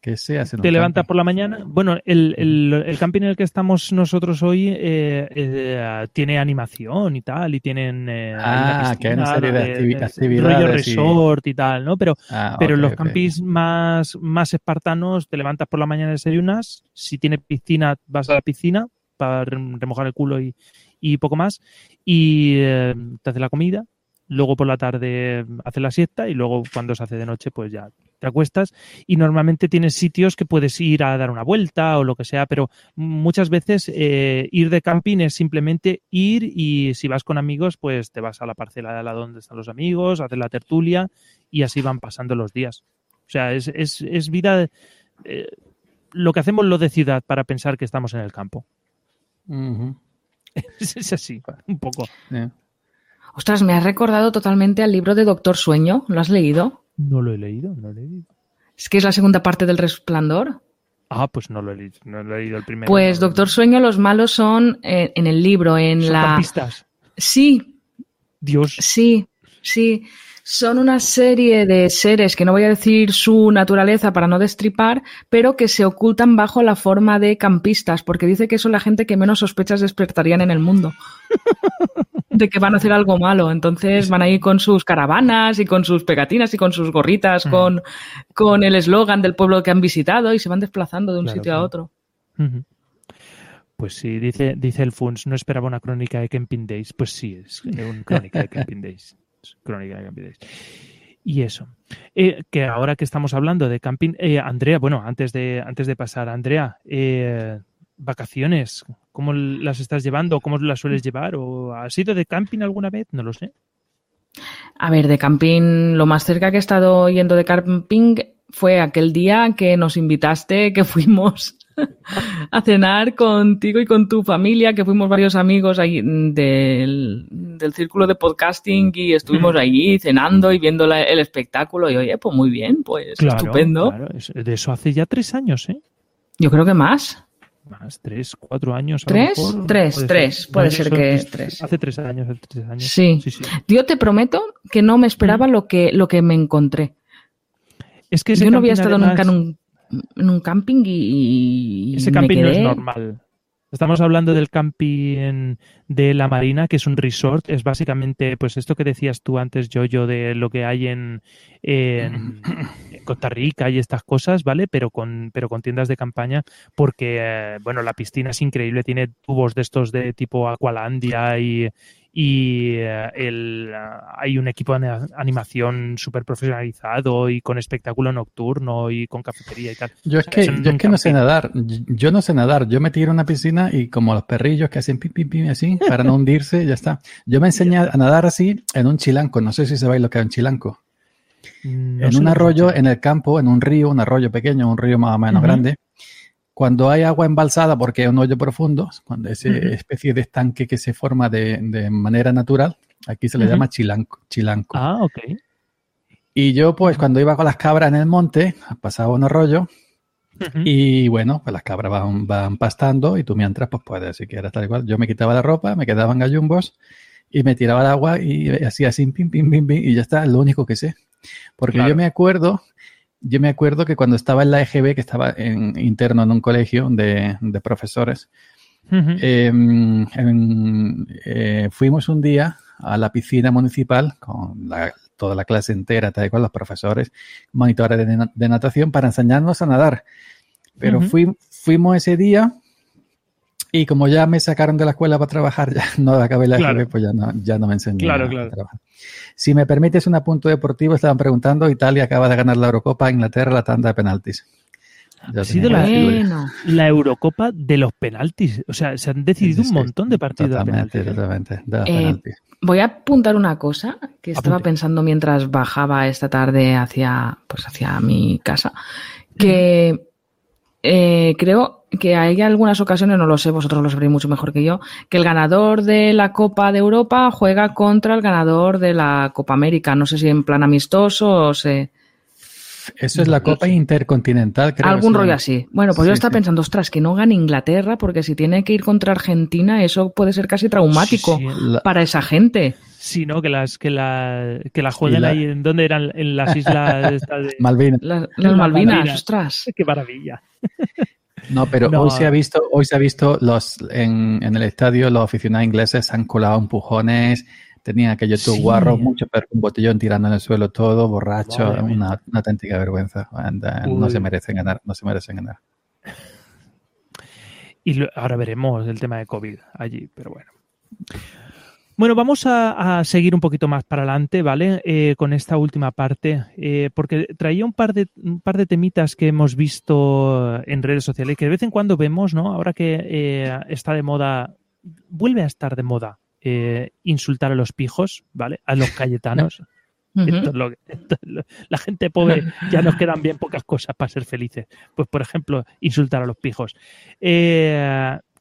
¿Qué se hace en un Te levantas camping? por la mañana. Bueno, el, el, el camping en el que estamos nosotros hoy eh, eh, tiene animación y tal, y tienen. eh, hay Ah, que hay una serie de rollo actividades y- resort y tal, ¿no? Pero, Ah, pero ok, los campings más, más espartanos, te levantas por la mañana, desayunas. Si tiene piscina, vas a la piscina para rem- remojar el culo y, y poco más. Y te haces la comida. Luego por la tarde haces la siesta y luego cuando se hace de noche, pues ya te acuestas y normalmente tienes sitios que puedes ir a dar una vuelta o lo que sea, pero muchas veces eh, ir de camping es simplemente ir y si vas con amigos, pues te vas a la parcela de lado donde están los amigos, haces la tertulia y así van pasando los días. O sea, es, es, es vida, eh, lo que hacemos lo de ciudad para pensar que estamos en el campo. Es, es así, un poco. Ostras, me has recordado totalmente al libro de Doctor Sueño. ¿Lo has leído? No lo he leído, no lo he leído. Es que es la segunda parte del Resplandor. Ah, pues no lo he leído, no lo he leído el primero. Pues no, Doctor Sueño, los malos son eh, en el libro, en Son la. campistas. Sí, Dios. sí, sí. Son una serie de seres que no voy a decir su naturaleza para no destripar, pero que se ocultan bajo la forma de campistas, porque dice que son la gente que menos sospechas despertarían en el mundo. de que van a hacer algo malo. Entonces van ahí con sus caravanas y con sus pegatinas y con sus gorritas, Mm. con, con el eslogan del pueblo que han visitado y se van desplazando de un Claro, sitio a otro. Pues sí, dice, dice el Funs, no esperaba una crónica de Camping Days. Pues sí, es una crónica de Camping Days. Crónica de Camping. Y eso. Eh, que ahora que estamos hablando de camping, eh, Andrea, bueno, antes de, antes de pasar, Andrea, eh, vacaciones, ¿cómo las estás llevando? ¿Cómo las sueles llevar? ¿O has ido de camping alguna vez? No lo sé. A ver, de camping, lo más cerca que he estado yendo de camping fue aquel día que nos invitaste, que fuimos a cenar contigo y con tu familia, que fuimos varios amigos ahí del, del círculo de podcasting y estuvimos allí cenando y viendo la- el espectáculo y oye, pues muy bien, pues estupendo. claro, de eso hace ya tres años, ¿eh? Yo creo que más. Más, tres, cuatro años. a lo ¿Tres? mejor. Tres, Puede tres, puede ser que es- tres. Hace tres años, hace tres años. Sí. sí, sí. Yo te prometo que no me esperaba lo que, lo que me encontré. Es que Yo no había estado nunca en un, en un camping y, y Ese me camping no es normal. Estamos hablando del camping de la Marina, que es un resort. Es básicamente, pues esto que decías tú antes, yo de lo que hay en, en- en Costa Rica y estas cosas, ¿vale? Pero con, pero con tiendas de campaña, porque, eh, bueno, la piscina es increíble. Tiene tubos de estos de tipo Aqualandia y, y eh, el, ah, hay un equipo de animación súper profesionalizado y con espectáculo nocturno y con cafetería y tal. Yo es que, eso yo es que no sé nadar. Yo no sé nadar. Yo me tiro en una piscina y como los perrillos que hacen pim, pim, pim, así, para no hundirse, ya está. Yo me enseñé a nadar así en un chilanco. No sé si sabéis lo que es un chilanco. No en un arroyo, en el campo, en un río, un arroyo pequeño, un río más o menos grande. Cuando hay agua embalsada, porque es un hoyo profundo, cuando esa Ujú. especie de estanque que se forma de, de manera natural, aquí se le llama chilanco. chilanco. Ah, ok. Y yo, pues, cuando iba con las cabras en el monte, pasaba un arroyo y bueno, pues las cabras van, van pastando y tú mientras, pues puedes, si quieres, tal igual. Yo me quitaba la ropa, me quedaban gallumbos y me tiraba al agua y hacía así, pim, pim, pim, pim, y ya está, es lo único que sé. Porque Claro. yo me acuerdo, yo me acuerdo que cuando estaba en la EGB, que estaba en, interno en un colegio de, de profesores, eh, en- eh, fuimos un día a la piscina municipal con la- toda la clase entera, tal y cual, los profesores, monitores de, na- de natación para enseñarnos a nadar. Pero fui- fuimos ese día y como ya me sacaron de la escuela para trabajar, ya no acabé la Claro. Pues ya no, ya no me enseñé Claro, a, claro. a trabajar. Si me permites un apunto deportivo, estaban preguntando, Italia acaba de ganar la Eurocopa, Inglaterra la tanda de penaltis. Ya Ha sido la-. Bueno, La Eurocopa de los penaltis. O sea, se han decidido Sí, un montón de partidos de Totalmente, totalmente. de los Eh, penaltis. voy a apuntar una cosa que estaba Apunte. pensando mientras bajaba esta tarde hacia, pues hacia mi casa, que eh, creo que hay algunas ocasiones, no lo sé, vosotros lo sabréis mucho mejor que yo, que el ganador de la Copa de Europa juega contra el ganador de la Copa América. No sé si en plan amistoso o se... Eso es la Copa Intercontinental, creo. algún rollo así. Bueno, pues yo estaba sí. pensando, ostras, que no gane Inglaterra, porque si tiene que ir contra Argentina, eso puede ser casi traumático Sí, sí. La- para esa gente. Sí, ¿no? Que las que la que la jueguen la- ahí en donde eran en las islas estas de Malvinas. Las, Malvinas, Malvinas. ostras. qué maravilla. No, pero No. hoy se ha visto, hoy se ha visto los en, en el estadio los aficionados ingleses han colado empujones, tenían aquellos Sí. guarros, mucho perro, un botellón tirando en el suelo todo, borracho, Madre una, una auténtica vergüenza. Anda, no se merecen ganar, no se merecen ganar. Y lo- ahora veremos el tema de COVID allí, pero bueno. Bueno, vamos a, a seguir un poquito más para adelante, ¿vale? Eh, con esta última parte, eh, porque traía un par, de, un par de temitas que hemos visto en redes sociales, que de vez en cuando vemos, ¿no? Ahora que eh, está de moda, vuelve a estar de moda eh, insultar a los pijos, ¿vale? A los cayetanos. Ujú. Esto es lo que- esto es lo- la gente pobre ya nos quedan bien pocas cosas para ser felices. Pues, por ejemplo, insultar a los pijos.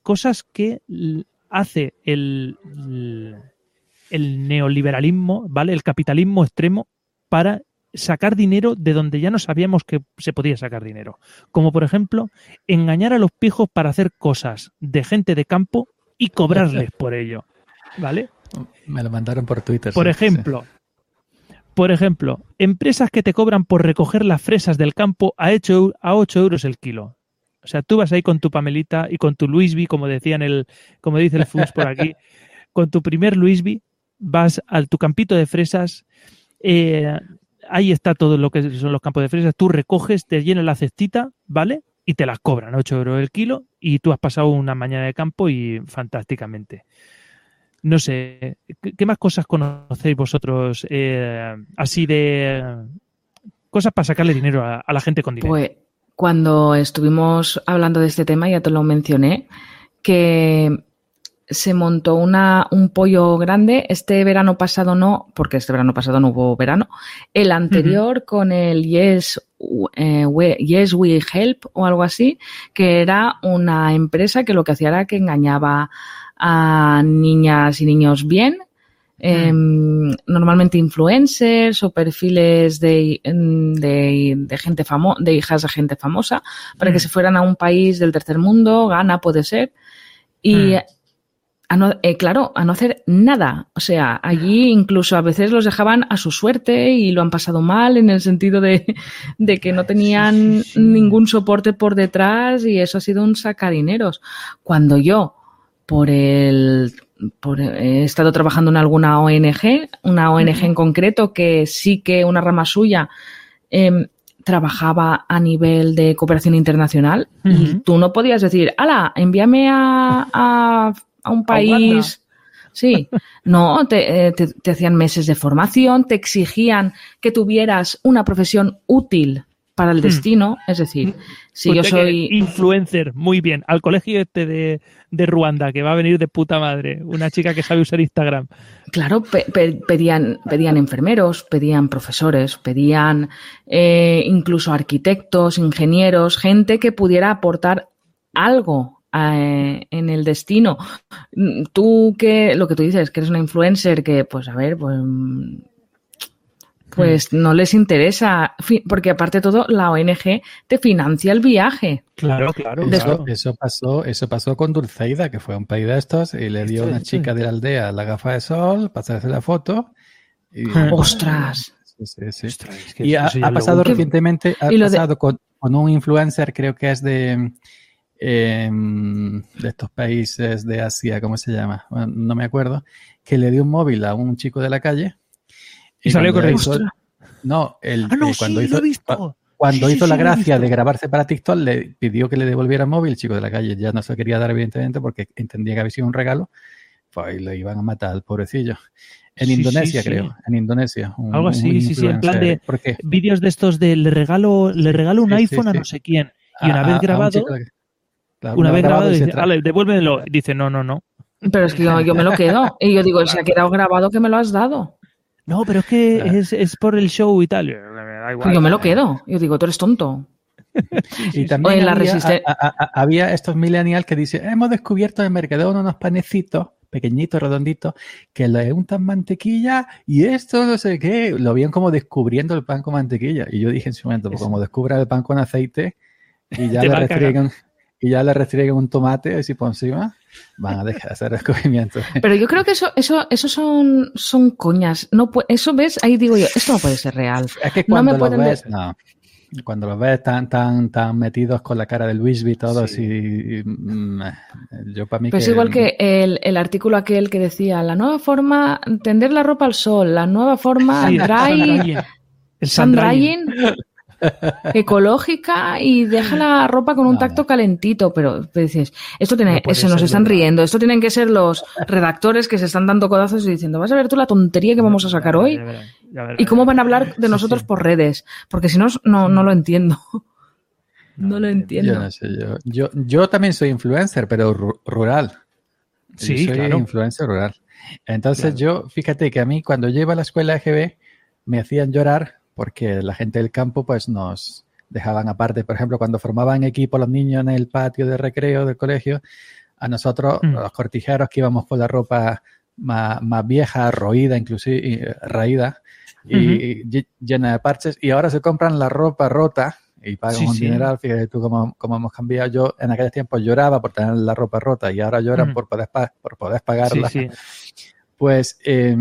Cosas que hace el, el- el neoliberalismo, ¿vale? El capitalismo extremo para sacar dinero de donde ya no sabíamos que se podía sacar dinero. Como por ejemplo, engañar a los pijos para hacer cosas de gente de campo y cobrarles por ello. ¿Vale? Me lo mandaron por Twitter. Por sí, ejemplo, por ejemplo, empresas que te cobran por recoger las fresas del campo a 8, a 8 euros el kilo. O sea, tú vas ahí con tu Pamelita y con tu Luisby, como decían el, como dice el Fus por aquí, con tu primer Luisby, vas a tu campito de fresas, eh, ahí está todo lo que son los campos de fresas, tú recoges, te llenas la cestita, ¿vale? Y te las cobran, 8 euros el kilo, y tú has pasado una mañana de campo y fantásticamente. No sé, ¿qué, qué más cosas conocéis vosotros eh, así de cosas para sacarle dinero a, a la gente con dinero? Pues cuando estuvimos hablando de este tema, ya te lo mencioné, que se montó una, un pollo grande. Este verano pasado no, porque este verano pasado no hubo verano. El anterior con el Yes, eh, we, yes We Help o algo así, que era una empresa que lo que hacía era que engañaba a niñas y niños bien. Eh, normalmente influencers o perfiles de, de, de gente famo de hijas de gente famosa para que Mm. se fueran a un país del tercer mundo, Ghana puede ser, y Mm. a no, eh, claro, a no hacer nada. O sea, allí incluso a veces los dejaban a su suerte y lo han pasado mal en el sentido de, de que no tenían Sí, sí, sí. ningún soporte por detrás y eso ha sido un sacadineros. Cuando yo, por el por, he estado trabajando en alguna ONG, una ONG en concreto que sí que una rama suya eh, trabajaba a nivel de cooperación internacional y tú no podías decir, ala, envíame a, a, a un país. Sí, no, te, eh, te, te hacían meses de formación, te exigían que tuvieras una profesión útil para el destino, es decir, si yo Usted que soy influencer, muy bien, al colegio este de, de Ruanda, que va a venir de puta madre, una chica que sabe usar Instagram. Claro, pe- pe- pedían, pedían enfermeros, pedían profesores, pedían eh, incluso arquitectos, ingenieros, gente que pudiera aportar algo eh, en el destino. Tú que lo que tú dices, que eres una influencer, que pues a ver, pues mm, pues no les interesa, porque aparte de todo la ONG te financia el viaje. Claro, claro. Eso, eso pasó, eso pasó con Dulceida, que fue a un país de estos y le dio a una chica de la aldea la gafa de sol para hacerse la foto. Y, ¡Ostras! Sí, sí, sí. Ostras, es que Y ha, pasado recientemente, ha de- pasado con, con un influencer, creo que es de, em, de estos países de Asia, ¿cómo se llama? Bueno, no me acuerdo, que le dio un móvil a un chico de la calle. Y salió no, el, Ah, no, eh, cuando sí, hizo, lo he visto. cuando Sí, hizo sí, la gracia de grabarse para TikTok, le pidió que le devolviera el móvil. El chico de la calle ya no se lo quería dar, evidentemente, porque entendía que había sido un regalo. Pues le iban a matar al pobrecillo. En Indonesia, sí. creo. En Indonesia. Algo así, sí, sí, en plan de- Vídeos de estos de le regalo, le regalo un Sí, sí, iPhone a no sé quién. Y una a- vez un grabado, claro, una vez grabado, dice, "Ale, devuélvemelo. Dice, no, no, no. Pero es que yo, yo me lo quedo. Y yo digo, si ha quedado grabado, que me lo has dado. No, pero es que Claro. es, es por el show y tal. Me da igual. Pues yo me lo quedo. Yo digo, tú eres tonto. Y también Oye, la había, resiste- a- a- a- había estos millennials que dicen, hemos descubierto en el Mercadona unos panecitos pequeñitos, redonditos, que le untan mantequilla y esto no sé qué. Lo veían como descubriendo el pan con mantequilla. Y yo dije en su momento, pues como descubran el pan con aceite y ya le restriegan y ya le restriegan un tomate así por encima, van a dejar de hacer descubrimientos. Pero yo creo que eso, eso, eso son, son coñas. No eso ves, ahí digo yo, esto no puede ser real. Es que No me cuando los pueden ves, no. Cuando los ves tan, tan, tan metidos con la cara de Luisby todos Sí. y, y, mm, yo para mí Pues igual que el, el artículo aquel que decía, la nueva forma, tender la ropa al sol, la nueva forma Sí, dry. El sun drying, ecológica y deja la ropa con un tacto calentito. Pero dices, esto tiene, No se nos están verdad. riendo, esto tienen que ser los redactores que se están dando codazos y diciendo, vas a ver tú la tontería que vamos a sacar hoy. Ya ya. ¿Y cómo van a hablar de Sí, nosotros sí. por redes? Porque si no, no, no lo entiendo. No lo Yo entiendo. no sé, yo, yo, yo también soy influencer, pero ru- rural. Sí, Yo soy claro. influencer rural. Entonces Claro. yo, fíjate que a mí cuando yo iba a la escuela EGB me hacían llorar porque la gente del campo pues nos dejaban aparte. Por ejemplo, cuando formaban equipo los niños en el patio de recreo del colegio, a nosotros, Mm. los cortijeros que íbamos con la ropa más, más vieja, roída, inclusive y, raída y, y lle- llena de parches, y ahora se compran la ropa rota y pagan Sí, un sí. dineral. Fíjate tú cómo, cómo hemos cambiado. Yo en aquellos tiempos lloraba por tener la ropa rota y ahora lloran Mm. por, poder, por poder pagarla. sí. Pues eh,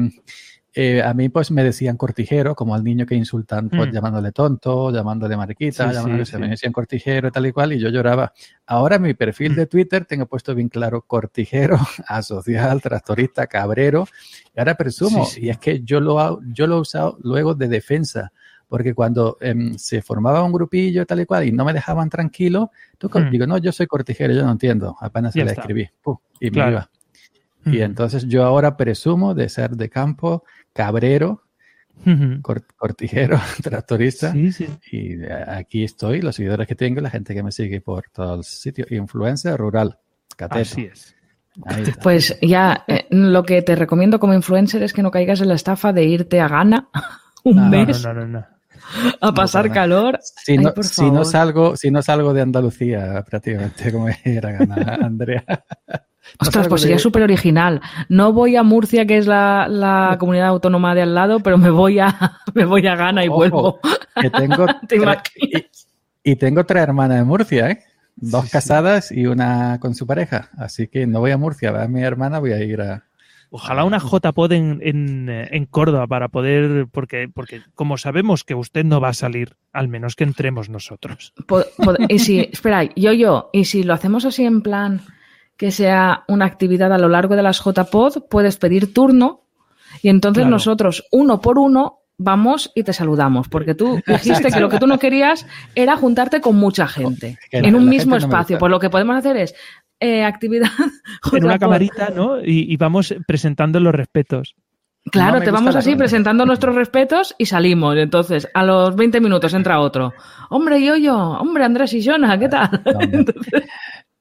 eh, a mí pues me decían cortijero, como al niño que insultan pues, Mm. llamándole tonto, llamándole mariquita, Sí, llamándole, sí, se sí. me decían cortijero tal y cual, y yo lloraba. Ahora en mi perfil Mm. de Twitter tengo puesto bien claro cortijero, asocial, tractorista, cabrero, y ahora presumo, y es que yo lo, yo lo he usado luego de defensa, porque cuando em, se formaba un grupillo tal y cual y no me dejaban tranquilo, tú Mm. digo, no, yo soy cortijero, yo no entiendo, apenas se está. escribí, ¡pum! y me Claro. iba. Y Mm. entonces yo ahora presumo de ser de campo, cabrero, cortijero, tractorista. Sí, sí. Y eh, aquí estoy, los seguidores que tengo, la gente que me sigue por todos los sitios. Influencer rural. Cateto. Así es. Pues ya, eh, lo que te recomiendo como influencer es que no caigas en la estafa de irte a Ghana un No, no, No, mes no, no, no. a pasar no. calor. si, Ay, no, por si, no salgo, si no salgo de Andalucía, prácticamente, como era ganar Andrea. No Ostras, pues de- sería súper original. No voy a Murcia, que es la, la comunidad autónoma de al lado, pero me voy a, me voy a Ghana y Ojo, vuelvo. Que tengo y, y tengo tres hermanas de Murcia, ¿eh? Dos Sí, sí. casadas y una con su pareja. Así que no voy a Murcia, va a mi hermana, voy a ir a. Ojalá una JPod en, en, en Córdoba para poder, porque, porque como sabemos que usted no va a salir, al menos que entremos nosotros. Y si, espera, yo, yo, y si lo hacemos así en plan que sea una actividad a lo largo de las JPod, puedes pedir turno y entonces Claro. nosotros, uno por uno, vamos y te saludamos, porque tú dijiste que lo que tú no querías era juntarte con mucha gente Que en la un mismo no espacio. gusta. Pues lo que podemos hacer es eh, actividad En una camarita, ¿no? Y, y vamos presentando los respetos. Claro, No te vamos así presentando nuestros respetos y salimos. Entonces, a los 20 minutos entra otro. Hombre, yo, yo, hombre, Andrés y Jonah, ¿qué tal? No, no.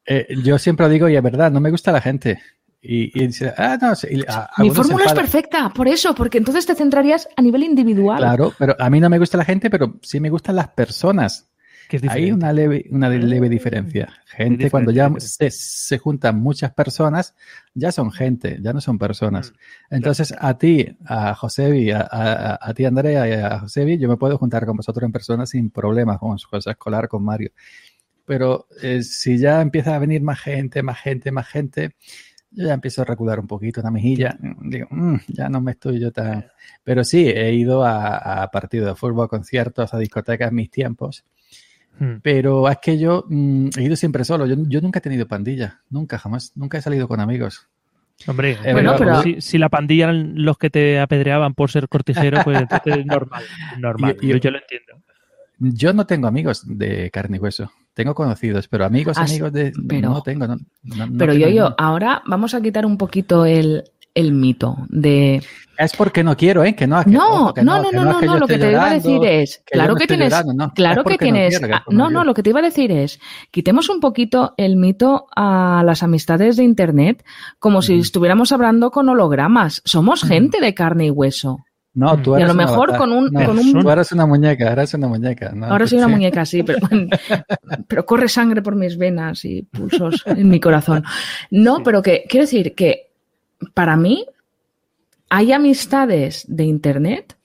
Eh, yo siempre digo, y es verdad, no me gusta la gente. Y, y dice, ah, no, sí, y a- Mi fórmula es perfecta, por eso, porque entonces te centrarías a nivel individual. Claro, pero a mí no me gusta la gente, pero sí me gustan las personas. Que es Hay una leve, una leve diferencia. Gente, cuando ya se, se juntan muchas personas, ya son gente, ya no son personas. Entonces, a ti, a Josebi, a, a, a ti, Andrea, y a Josebi, yo me puedo juntar con vosotros en persona sin problemas, con su cosa escolar, con Mario. Pero eh, si ya empieza a venir más gente, más gente, más gente, yo ya empiezo a recular un poquito la mejilla. Digo, "Mm, ya no me estoy yo tan. Pero sí, he ido a, a partidos de fútbol, a conciertos, a discotecas en mis tiempos. Mm. Pero es que yo mm, he ido siempre solo. Yo, yo nunca he tenido pandilla. Nunca, jamás. Nunca he salido con amigos. Hombre, Eh, Bueno, pero pero- si, si la pandilla eran los que te apedreaban por ser cortijero, pues entonces es normal. normal. Y- yo, yo lo entiendo. Yo no tengo amigos de carne y hueso. Tengo conocidos, pero amigos, Ah, sí, amigos de. pero- no tengo. No, Pero yo, yo, ahora vamos a quitar un poquito el, el mito de Es porque no quiero, ¿eh? Que no, que, no, que no, no, que no, no, que yo no, lo que te iba a decir es, claro que tienes, llorando, no, claro que no tienes, quiero no, no, lo que te iba a decir es, quitemos un poquito el mito a las amistades de internet como si estuviéramos hablando con hologramas. Somos gente de carne y hueso. No, tú Y a eres lo mejor avatar. con un- No, con un- Tú eres una muñeca, eres una muñeca. ¿no? Ahora soy una Sí. muñeca, sí, pero, pero corre sangre por mis venas y pulsos en mi corazón. No, pero que quiero decir que para mí hay amistades de Internet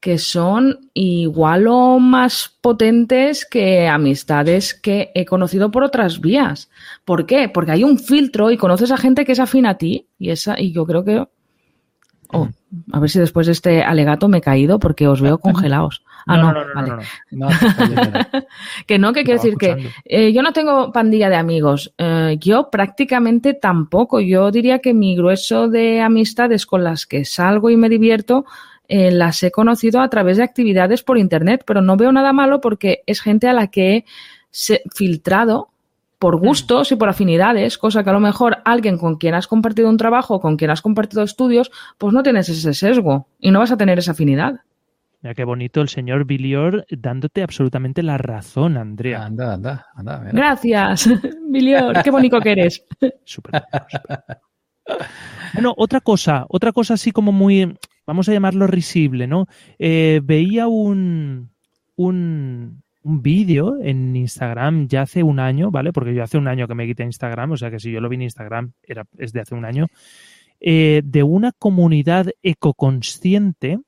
que son igual o más potentes que amistades que he conocido por otras vías. ¿Por qué? Porque hay un filtro y conoces a gente que es afín a ti y esa y yo creo que oh, a ver si después de este alegato me he caído porque os veo congelados. Ah, no, vale. No, está yendo. Que no, que quiero decir que eh, yo no tengo pandilla de amigos. Eh, yo prácticamente tampoco. Yo diría que mi grueso de amistades con las que salgo y me divierto eh, las he conocido a través de actividades por internet, pero no veo nada malo porque es gente a la que he filtrado por gustos y por afinidades, cosa que a lo mejor alguien con quien has compartido un trabajo o con quien has compartido estudios, pues no tienes ese sesgo y no vas a tener esa afinidad. Mira qué bonito el señor Bilior dándote absolutamente la razón, Andrea. Anda, anda, anda. mira. Gracias, Bilior, qué bonito que eres. Súper, súper. Bueno, otra cosa, otra cosa así como muy, vamos a llamarlo risible, ¿no? Eh, veía un, un, un vídeo en Instagram ya hace un año, ¿vale? Porque yo hace un año que me quité Instagram, o sea que si yo lo vi en Instagram era, es de hace un año, eh, de una comunidad ecoconsciente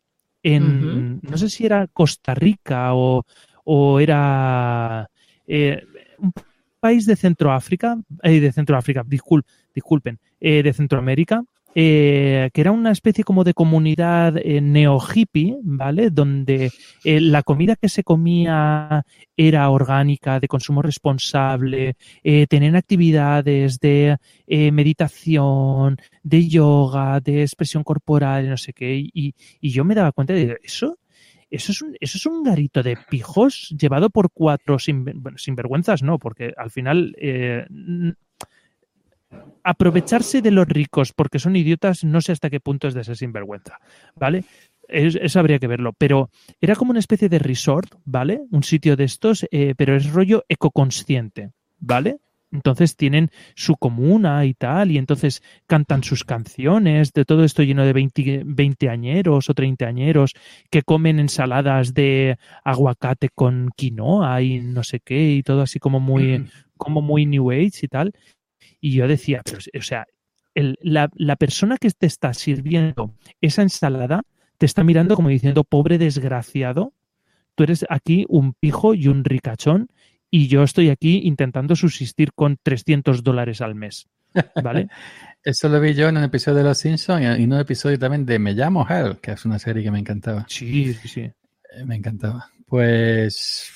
en, no sé si era Costa Rica o, o era eh, un país de Centroáfrica, eh, de Centroáfrica, discul- disculpen, eh, de Centroamérica, eh, que era una especie como de comunidad eh, neo-hippie, ¿vale? Donde eh, la comida que se comía era orgánica, de consumo responsable, tenían actividades de meditación, de yoga, de expresión corporal, no sé qué, y, y yo me daba cuenta de eso. Eso es, un, eso es un garito de pijos llevado por cuatro sin, bueno, sinvergüenzas, no, porque al final aprovecharse de los ricos porque son idiotas, no sé hasta qué punto es de ser sinvergüenza, ¿vale? Es- eso habría que verlo, pero era como una especie de resort, ¿vale? Un sitio de estos, eh, pero es rollo ecoconsciente, ¿vale? Entonces tienen su comuna y tal, y entonces cantan sus canciones, de todo esto lleno de 20, 20 añeros o 30 añeros que comen ensaladas de aguacate con quinoa y no sé qué, y todo así como muy, como muy New Age y tal. Y yo decía, pero, o sea, el- la, la persona que te está sirviendo esa ensalada te está mirando como diciendo, pobre desgraciado, tú eres aquí un pijo y un ricachón y yo estoy aquí intentando subsistir con 300 dólares al mes. ¿Vale? Eso lo vi yo en un episodio de Los Simpsons y en un episodio también de Me llamo Hell, que es una serie que me encantaba. Sí, sí, sí. Eh, Me encantaba. Pues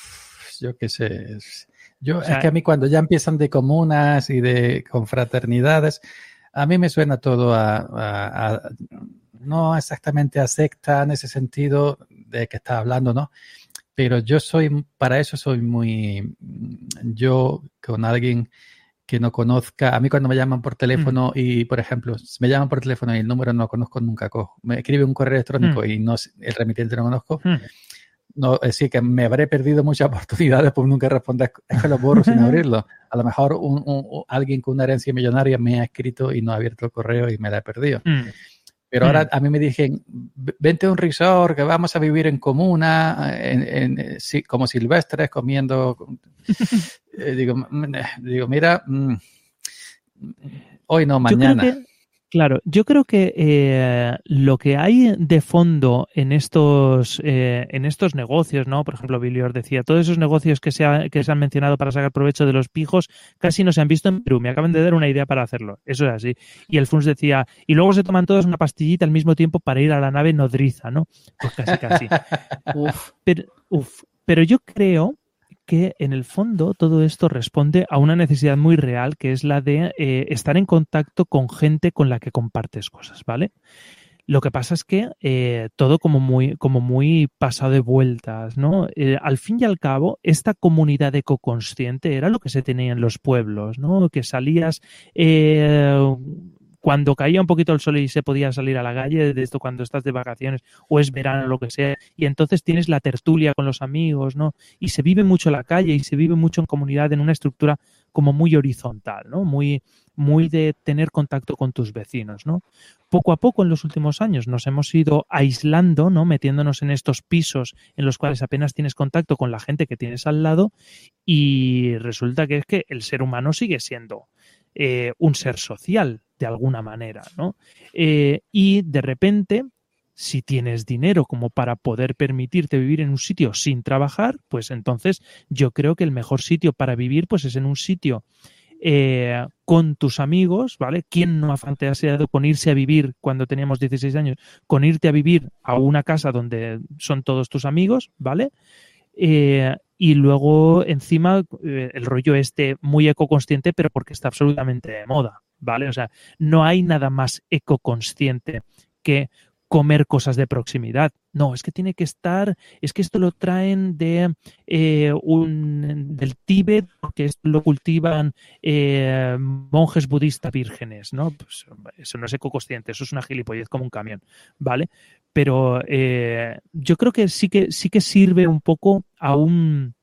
yo qué sé. es- Yo, O sea, es que a mí cuando ya empiezan de comunas y de confraternidades, a mí me suena todo a, a- a- no exactamente a secta en ese sentido de que está hablando, ¿no? Pero yo soy, para eso soy muy, yo con alguien que no conozca, a mí cuando me llaman por teléfono y, por ejemplo, si me llaman por teléfono y el número no lo conozco, nunca cojo. Me escribe un correo electrónico Mm. y no, el remitente no conozco, Hmm. No, es decir, que me habré perdido muchas oportunidades por nunca responder. Es que lo borro sin abrirlo. A lo mejor un, un- alguien con una herencia millonaria me ha escrito y no ha abierto el correo y me la he perdido. Hmm. Pero ahora Mm. a mí me dijeron, "V- vente a un resort, que vamos a vivir en comuna, en, en- eh, sí, como silvestres, comiendo. Eh, digo, mm, eh, digo, mira, mm, hoy no, Yo mañana. creo que, claro, yo creo que eh, lo que hay de fondo en estos, eh, en estos negocios, ¿no? Por ejemplo, Billy os decía, todos esos negocios que se, ha- que se han mencionado para sacar provecho de los pijos casi no se han visto en Perú. Me acaban de dar una idea para hacerlo. Eso es así. Y el Funs decía, y luego se toman todos una pastillita al mismo tiempo para ir a la nave nodriza, ¿no? Pues casi, casi. Uf. Pero, uf, pero yo creo que en el fondo todo esto responde a una necesidad muy real, que es la de eh, estar en contacto con gente con la que compartes cosas, ¿vale? Lo que pasa es que eh, todo como muy, como muy pasado de vueltas, ¿no? Eh, al fin y al cabo, esta comunidad ecoconsciente era lo que se tenía en los pueblos, ¿no? Que salías cuando caía un poquito el sol y se podía salir a la calle, de esto cuando estás de vacaciones o es verano lo que sea, y entonces tienes la tertulia con los amigos, ¿no? Y se vive mucho la calle y se vive mucho en comunidad en una estructura como muy horizontal, ¿no? Muy, muy de tener contacto con tus vecinos, ¿no? Poco a poco en los últimos años nos hemos ido aislando, ¿no? Metiéndonos en estos pisos en los cuales apenas tienes contacto con la gente que tienes al lado y resulta que es que el ser humano sigue siendo eh, un ser social de alguna manera, ¿no? Eh, y de repente, si tienes dinero como para poder permitirte vivir en un sitio sin trabajar, pues entonces yo creo que el mejor sitio para vivir, pues es en un sitio eh, con tus amigos, ¿vale? ¿Quién no ha fantaseado con irse a vivir cuando teníamos 16 años? Con irte a vivir a una casa donde son todos tus amigos, ¿vale? Eh, y luego encima el rollo este muy ecoconsciente, pero porque está absolutamente de moda, ¿vale? O sea, no hay nada más ecoconsciente que comer cosas de proximidad. No, es que tiene que estar, es que esto lo traen de eh, un del Tíbet, porque esto lo cultivan eh, monjes budistas vírgenes, ¿no? Pues, eso no es ecoconsciente, eso es una gilipollez como un camión, ¿vale? Pero eh, yo creo que sí que sí que sirve un poco a un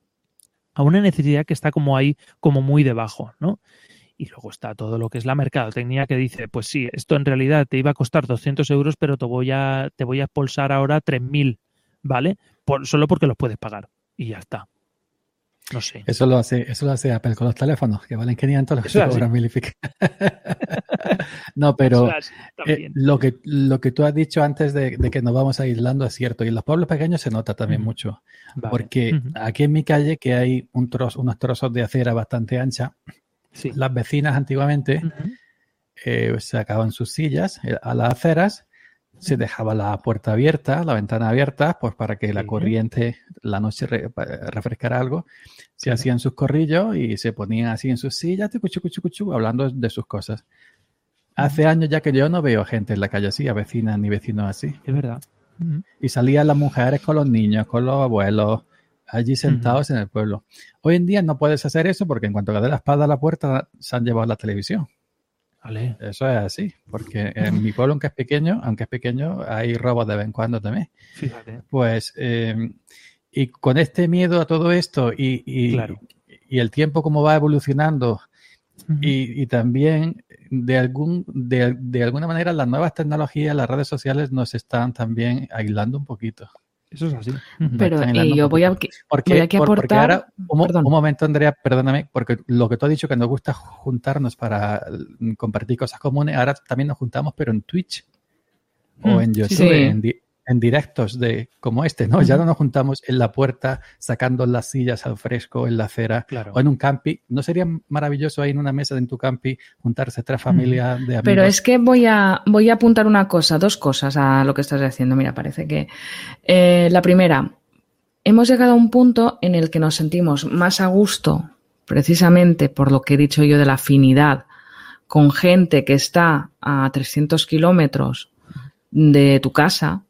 a una necesidad que está como ahí, como muy debajo, ¿no? Y luego está todo lo que es la mercadotecnia que dice, pues sí, esto en realidad te iba a costar 200 euros, pero te voy a, te voy a expulsar ahora 3.000, ¿vale? Por, solo porque los puedes pagar. Y ya está. No sé. Eso lo hace, eso lo hace Apple con los teléfonos, que valen 500, los cobran mil y pico. no, pero es eh, lo, que, lo que tú has dicho antes de, de que nos vamos aislando es cierto. Y en los pueblos pequeños se nota también mucho. Vale. Porque aquí en mi calle, que hay un trozo, unos trozos de acera bastante ancha, Sí. las vecinas antiguamente Ujú. eh, sacaban sus sillas eh, a las aceras, se dejaba la puerta abierta, la ventana abierta, pues para que la corriente la noche re- refrescara algo. Se Claro. hacían sus corrillos y se ponían así en sus sillas, chucu, chucu, chucu, hablando de sus cosas. Hace años ya que yo no veo gente en la calle así, a vecinas ni vecinos así. Es verdad. Y salían las mujeres con los niños, con los abuelos, allí sentados en el pueblo. Hoy en día no puedes hacer eso porque en cuanto dé la espalda a la puerta, se han llevado la televisión. Vale. Eso es así, porque en mi pueblo, aunque es pequeño, aunque es pequeño, hay robos de vez en cuando también. Fíjate. Pues, eh, y con este miedo a todo esto y, y, Claro. y el tiempo como va evolucionando y, y también de, algún, de, de alguna manera las nuevas tecnologías, las redes sociales nos están también aislando un poquito. Eso es así. Pero están eh, yo voy a. Porque, voy porque aportar. ahora, un, momento, Andrea, perdóname, porque lo que tú has dicho que nos gusta juntarnos para mm, compartir cosas comunes, ahora también nos juntamos, pero en Twitch o Mm, en YouTube, sí. En, di- en directos de como este, ¿no? Ya no nos juntamos en la puerta sacando las sillas al fresco, en la acera Claro. o en un campi. ¿No sería maravilloso ahí en una mesa en tu campi juntarse tres familias de amigos? Pero es que voy a, voy a apuntar una cosa, dos cosas a lo que estás diciendo. Mira, parece que. eh, la primera, hemos llegado a un punto en el que nos sentimos más a gusto, precisamente por lo que he dicho yo de la afinidad, con gente que está a 300 kilómetros de tu casa,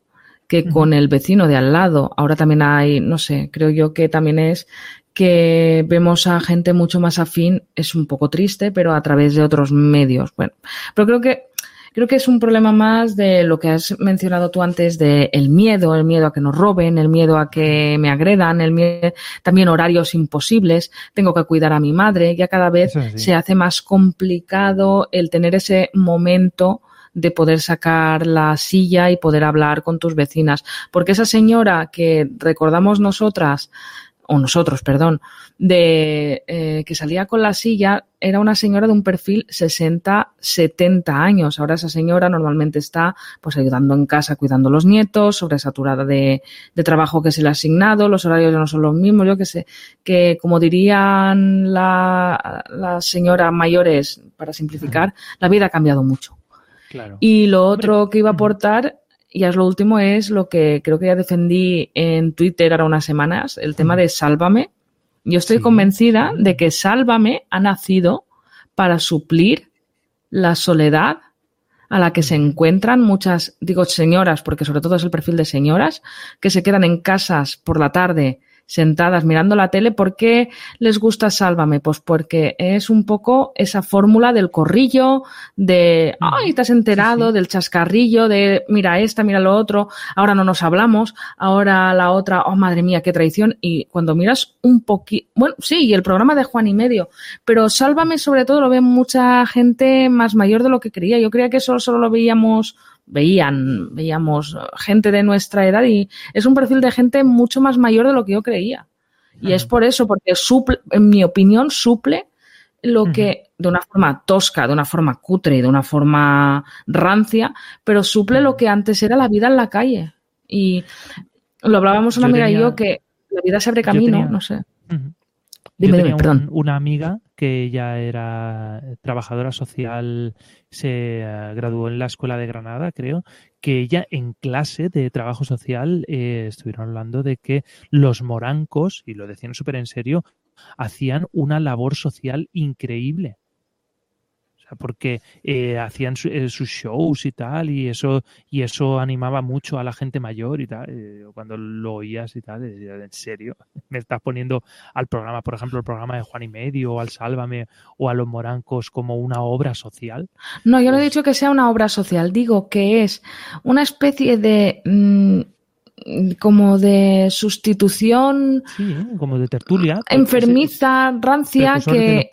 que con el vecino de al lado. Ahora también hay, no sé, creo yo que también es que vemos a gente mucho más afín, es un poco triste, pero a través de otros medios. Bueno, pero creo que creo que es un problema más de lo que has mencionado tú antes de el miedo, el miedo a que nos roben, el miedo a que me agredan, el miedo, también horarios imposibles, tengo que cuidar a mi madre, ya cada vez se hace más complicado el tener ese momento de poder sacar la silla y poder hablar con tus vecinas. Porque esa señora que recordamos nosotras, o nosotros, perdón, de eh, que salía con la silla, era una señora de un perfil 60, 70 años. Ahora esa señora normalmente está pues ayudando en casa, cuidando a los nietos, sobresaturada de, de trabajo que se le ha asignado, los horarios ya no son los mismos, yo que sé, que como dirían la- las señoras mayores, para simplificar, la vida ha cambiado mucho. Claro. Y lo otro que iba a aportar, y es lo último, es lo que creo que ya defendí en Twitter ahora unas semanas, el tema de Sálvame. Yo estoy Sí, convencida de que Sálvame ha nacido para suplir la soledad a la que se encuentran muchas, digo señoras, porque sobre todo es el perfil de señoras, que se quedan en casas por la tarde sentadas mirando la tele. ¿Por qué les gusta Sálvame? Pues porque es un poco esa fórmula del corrillo, de, ay, te has enterado, del chascarrillo, de, mira esta, mira lo otro, ahora no nos hablamos, ahora la otra, oh, madre mía, qué traición. Y cuando miras un poquito, bueno, sí, y el programa de Juan y Medio, pero Sálvame sobre todo lo ve mucha gente más mayor de lo que creía. Yo creía que solo, solo lo veíamos veían, veíamos gente de nuestra edad y es un perfil de gente mucho más mayor de lo que yo creía. Y es por eso, porque suple, en mi opinión, suple lo que, de una forma tosca, de una forma cutre y de una forma rancia, pero suple lo que antes era la vida en la calle. Y lo hablábamos una amiga y yo que la vida se abre camino, no sé. Dime, dime, perdón. una amiga que ya era trabajadora social, se eh, graduó en la Escuela de Granada, creo, que ella en clase de trabajo social eh, estuvieron hablando de que los morancos, y lo decían súper en serio, hacían una labor social increíble porque eh, hacían eh, sus shows y tal, y eso, y eso animaba mucho a la gente mayor y tal. Eh, cuando lo oías y tal, en serio, me estás poniendo al programa, por ejemplo, el programa de Juan y Medio, o al Sálvame, o a los Morancos como una obra social. No, yo no he pues dicho que sea una obra social, digo que es una especie de. Mm, como de sustitución. Sí, como de tertulia. Enfermiza, rancia, que.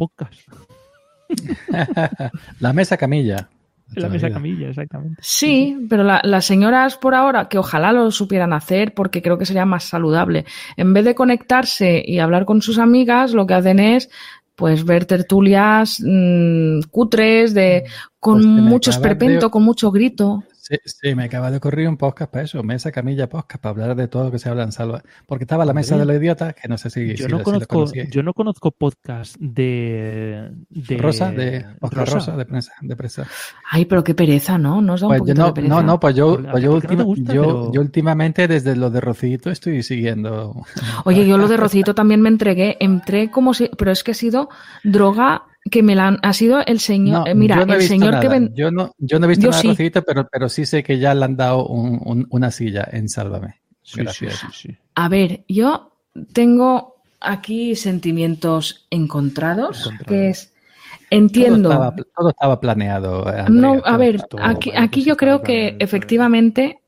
la mesa camilla. La mesa camilla, exactamente. Sí, pero las señoras por ahora, que ojalá lo supieran hacer porque creo que sería más saludable. En vez de conectarse y hablar con sus amigas, lo que hacen es pues ver tertulias mm, cutres de con pues mucho esperpento, con mucho grito. Sí, me acaba de ocurrir un podcast para eso, Mesa Camilla Podcast, para hablar de todo lo que se habla en Salva. Porque estaba la mesa de los idiotas, que no sé si. Yo, no, conozco, yo no conozco podcast de. Rosa, de Oscar Rosa, de, prensa, de prensa. Ay, pero qué pereza, ¿no? ¿No pues no, No, no, pues yo, pues yo, yo, yo, últimamente, desde lo de Rocito, estoy siguiendo. Oye, yo lo de Rocito también me entregué. Entré como si. Pero es que ha sido droga que me la han, ha sido el señor, eh, mira, el señor que ven... Yo no, yo no he visto nada sí. pero, pero sí sé que ya le han dado una silla en Sálvame. Sí, sí, a ver, yo tengo aquí sentimientos encontrados, que es entiendo. Todo estaba, planeado. no, a ver, aquí, aquí yo creo que efectivamente,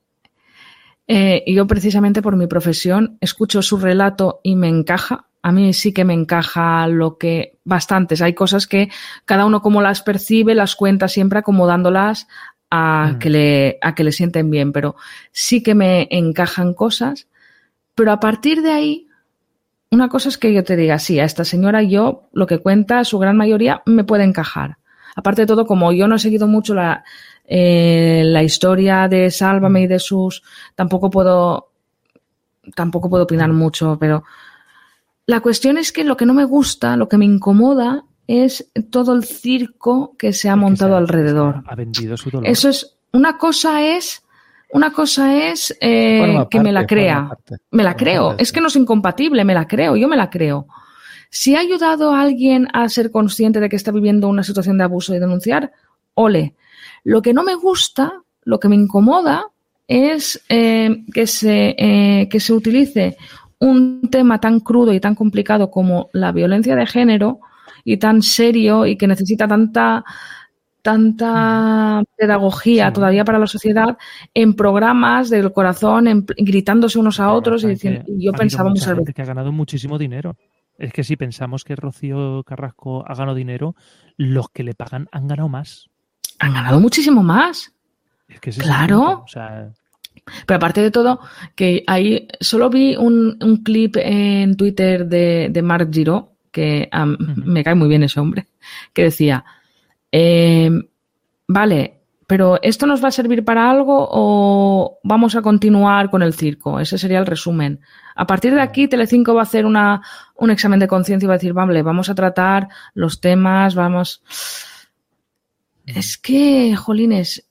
eh, yo precisamente por mi profesión escucho su relato y me encaja a mí sí que me encaja lo que bastantes. Hay cosas que cada uno como las percibe, las cuenta siempre acomodándolas a, mm. que, le, a que le sienten bien, pero sí que me encajan cosas. Pero a partir de ahí, una cosa es que yo te diga, sí, a esta señora yo lo que cuenta, su gran mayoría, me puede encajar. Aparte de todo, como yo no he seguido mucho la, eh, la historia de Sálvame y de sus, tampoco puedo, tampoco puedo opinar mucho, pero la cuestión es que lo que no me gusta, lo que me incomoda, es todo el circo que se ha montado alrededor. Ha vendido su dolor. Eso es, una cosa es, una cosa es eh, que me la crea. Me la creo. Es que no es incompatible, me la creo, yo me la creo. Si ha ayudado a alguien a ser consciente de que está viviendo una situación de abuso y denunciar, ole. Lo que no me gusta, lo que me incomoda, es eh, que, se, eh, que se utilice un tema tan crudo y tan complicado como la violencia de género y tan serio y que necesita tanta tanta pedagogía todavía para la sociedad en programas del corazón, en, gritándose unos a otros y diciendo, yo pensaba muchas veces que ha ganado muchísimo dinero. Es que si pensamos que Rocío Carrasco ha ganado dinero, los que le pagan han ganado más. Han ganado muchísimo más. Es que claro. Pero aparte de todo, que ahí solo vi un, clip en Twitter de, de Mark Giro, que me cae muy bien ese hombre, que decía, em, vale, pero ¿esto nos va a servir para algo o vamos a continuar con el circo? Ese sería el resumen. A partir de aquí, Telecinco va a hacer una, un examen de conciencia y va a decir, vale, vamos a tratar los temas, vamos... Es que, jolines,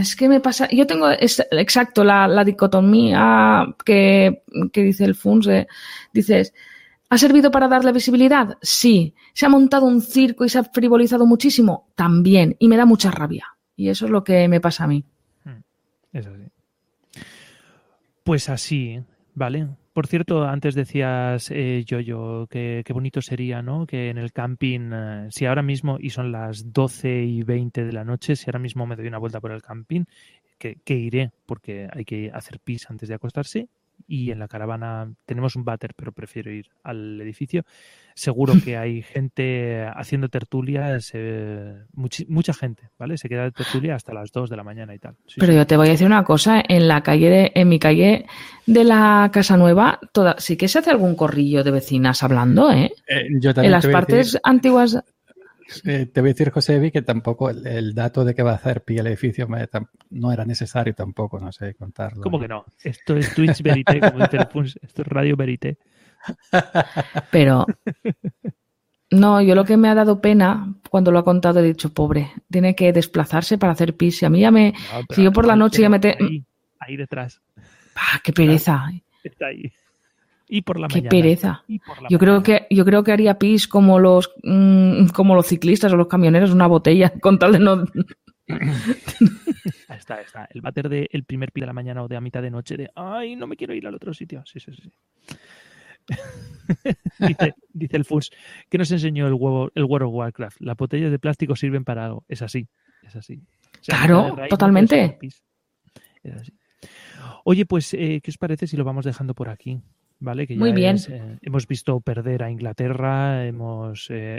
es que me pasa, yo tengo exacto la, dicotomía que, dice el FUNS, dices, ¿ha servido para darle visibilidad? Sí. ¿Se ha montado un circo y se ha frivolizado muchísimo? También, y me da mucha rabia. Y eso es lo que me pasa a mí. Hmm. Pues así, ¿vale? Por cierto, antes decías, eh, yo, yo, que bonito sería, ¿no? Que en el camping, eh, si ahora mismo, y son las 12 y 20 de la noche, si ahora mismo me doy una vuelta por el camping, que, que iré, porque hay que hacer pis antes de acostarse, y en la caravana tenemos un váter, pero prefiero ir al edificio. Seguro que hay gente haciendo tertulias, eh, mucha gente, ¿vale? Se queda de tertulia hasta las 2 de la mañana y tal. Sí, Pero sí. yo te voy a decir una cosa, en la calle de, en mi calle de la Casa Nueva, toda, sí que se hace algún corrillo de vecinas hablando, ¿eh? Eh, yo En también las voy a partes decir- antiguas, Eh, te voy a decir, José Vi, que tampoco el, el dato de que va a hacer pie el edificio me- tam- no era necesario tampoco, no sé, contarlo. ¿Cómo que no? Esto es Twitch Verité, como dice el esto es Radio Verité. pero no, yo lo que me ha dado pena cuando lo ha contado he dicho, pobre, tiene que desplazarse para hacer pis. Y a mí ya me, No, pero Si yo por la noche ya me te- Ahí, ahí detrás, ¡ah, qué pereza! está ahí. Y por la ¡Qué mañana. pereza! y por la Yo creo que, yo creo que haría pis como los, mm, como los ciclistas o los camioneros, una botella, con tal de no, Ahí está, ahí está. El váter del primer pi de la mañana o de a mitad de noche de ay, no me quiero ir al otro sitio. Sí, sí, sí. dice, dice el Funs, ¿qué nos enseñó el huevo, el World of Warcraft? Las botellas de plástico sirven para algo. Es así, es así. O sea, Claro, no totalmente. pis. Es así. Oye, pues, eh, ¿qué os parece si lo vamos dejando por aquí? ¿Vale? Que ya Muy bien. es, eh, hemos visto perder a Inglaterra, hemos, eh,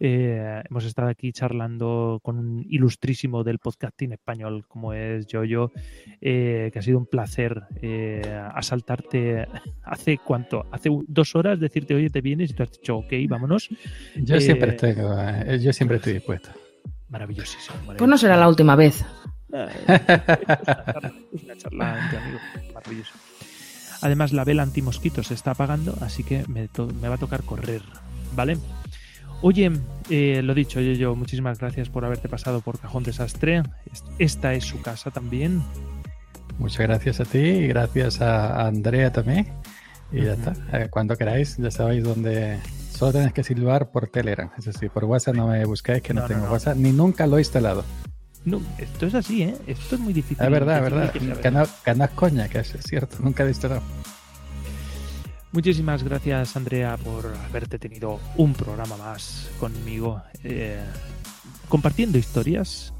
eh, hemos estado aquí charlando con un ilustrísimo del podcasting español como es Yoyo, eh, que ha sido un placer eh, asaltarte hace cuánto, hace dos horas decirte, oye, te vienes y tú has dicho, ok, vámonos. Yo Eh, siempre estoy, eh, yo siempre estoy dispuesto. Maravillosísimo. pues no será la última vez. Ah, Es una charla, es una charla entre amigos, maravilloso. Además, la vela antimosquito se está apagando, así que me, va a tocar correr, ¿vale? Oye, eh, lo dicho, yo, yo, muchísimas gracias por haberte pasado por Cajón Desastre. Es- Esta es su casa también. Muchas gracias a ti y gracias a Andrea también. Y ya está. Eh, Cuando queráis, ya sabéis dónde. Solo tenéis que silbar por Telegram. Es decir, por WhatsApp no me buscáis que no, No, no, tengo no. WhatsApp ni nunca lo he instalado. No, esto es así, ¿eh? Esto es muy difícil. Es verdad, es verdad. es coña, que es cierto. Nunca he instalado. Muchísimas gracias, Andrea, por haberte tenido un programa más conmigo, eh, compartiendo historias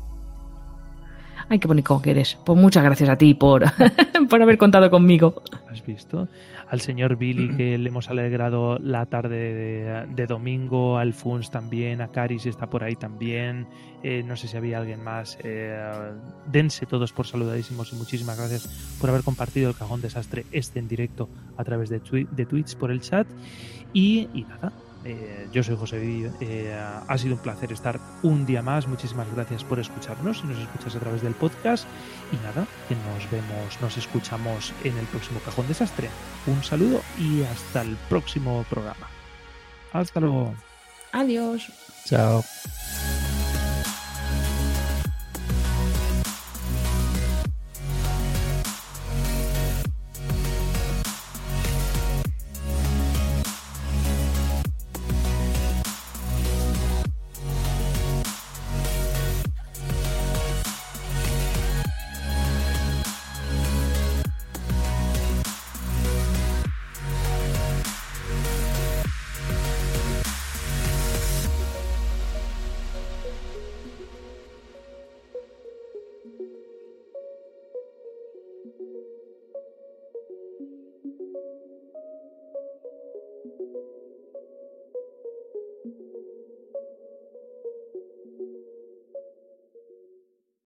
Ay, qué bonito que eres. Pues muchas gracias a ti por, por haber contado conmigo. ¿Has visto? Al señor Billy que le hemos alegrado la tarde de, de domingo, al Funs también, a Caris está por ahí también, eh, no sé si había alguien más. eh, dense todos por saludadísimos y muchísimas gracias por haber compartido el cajón desastre este en directo a través de, twi- de Twitch por el chat. Y, y nada, eh, yo soy José Vidillo. eh, ha sido un placer estar un día más. Muchísimas gracias por escucharnos. Si nos escuchas a través del podcast. Y nada, que nos vemos, nos escuchamos en el próximo Cajón Desastre. Un saludo y hasta el próximo programa. Hasta luego. Adiós. Chao.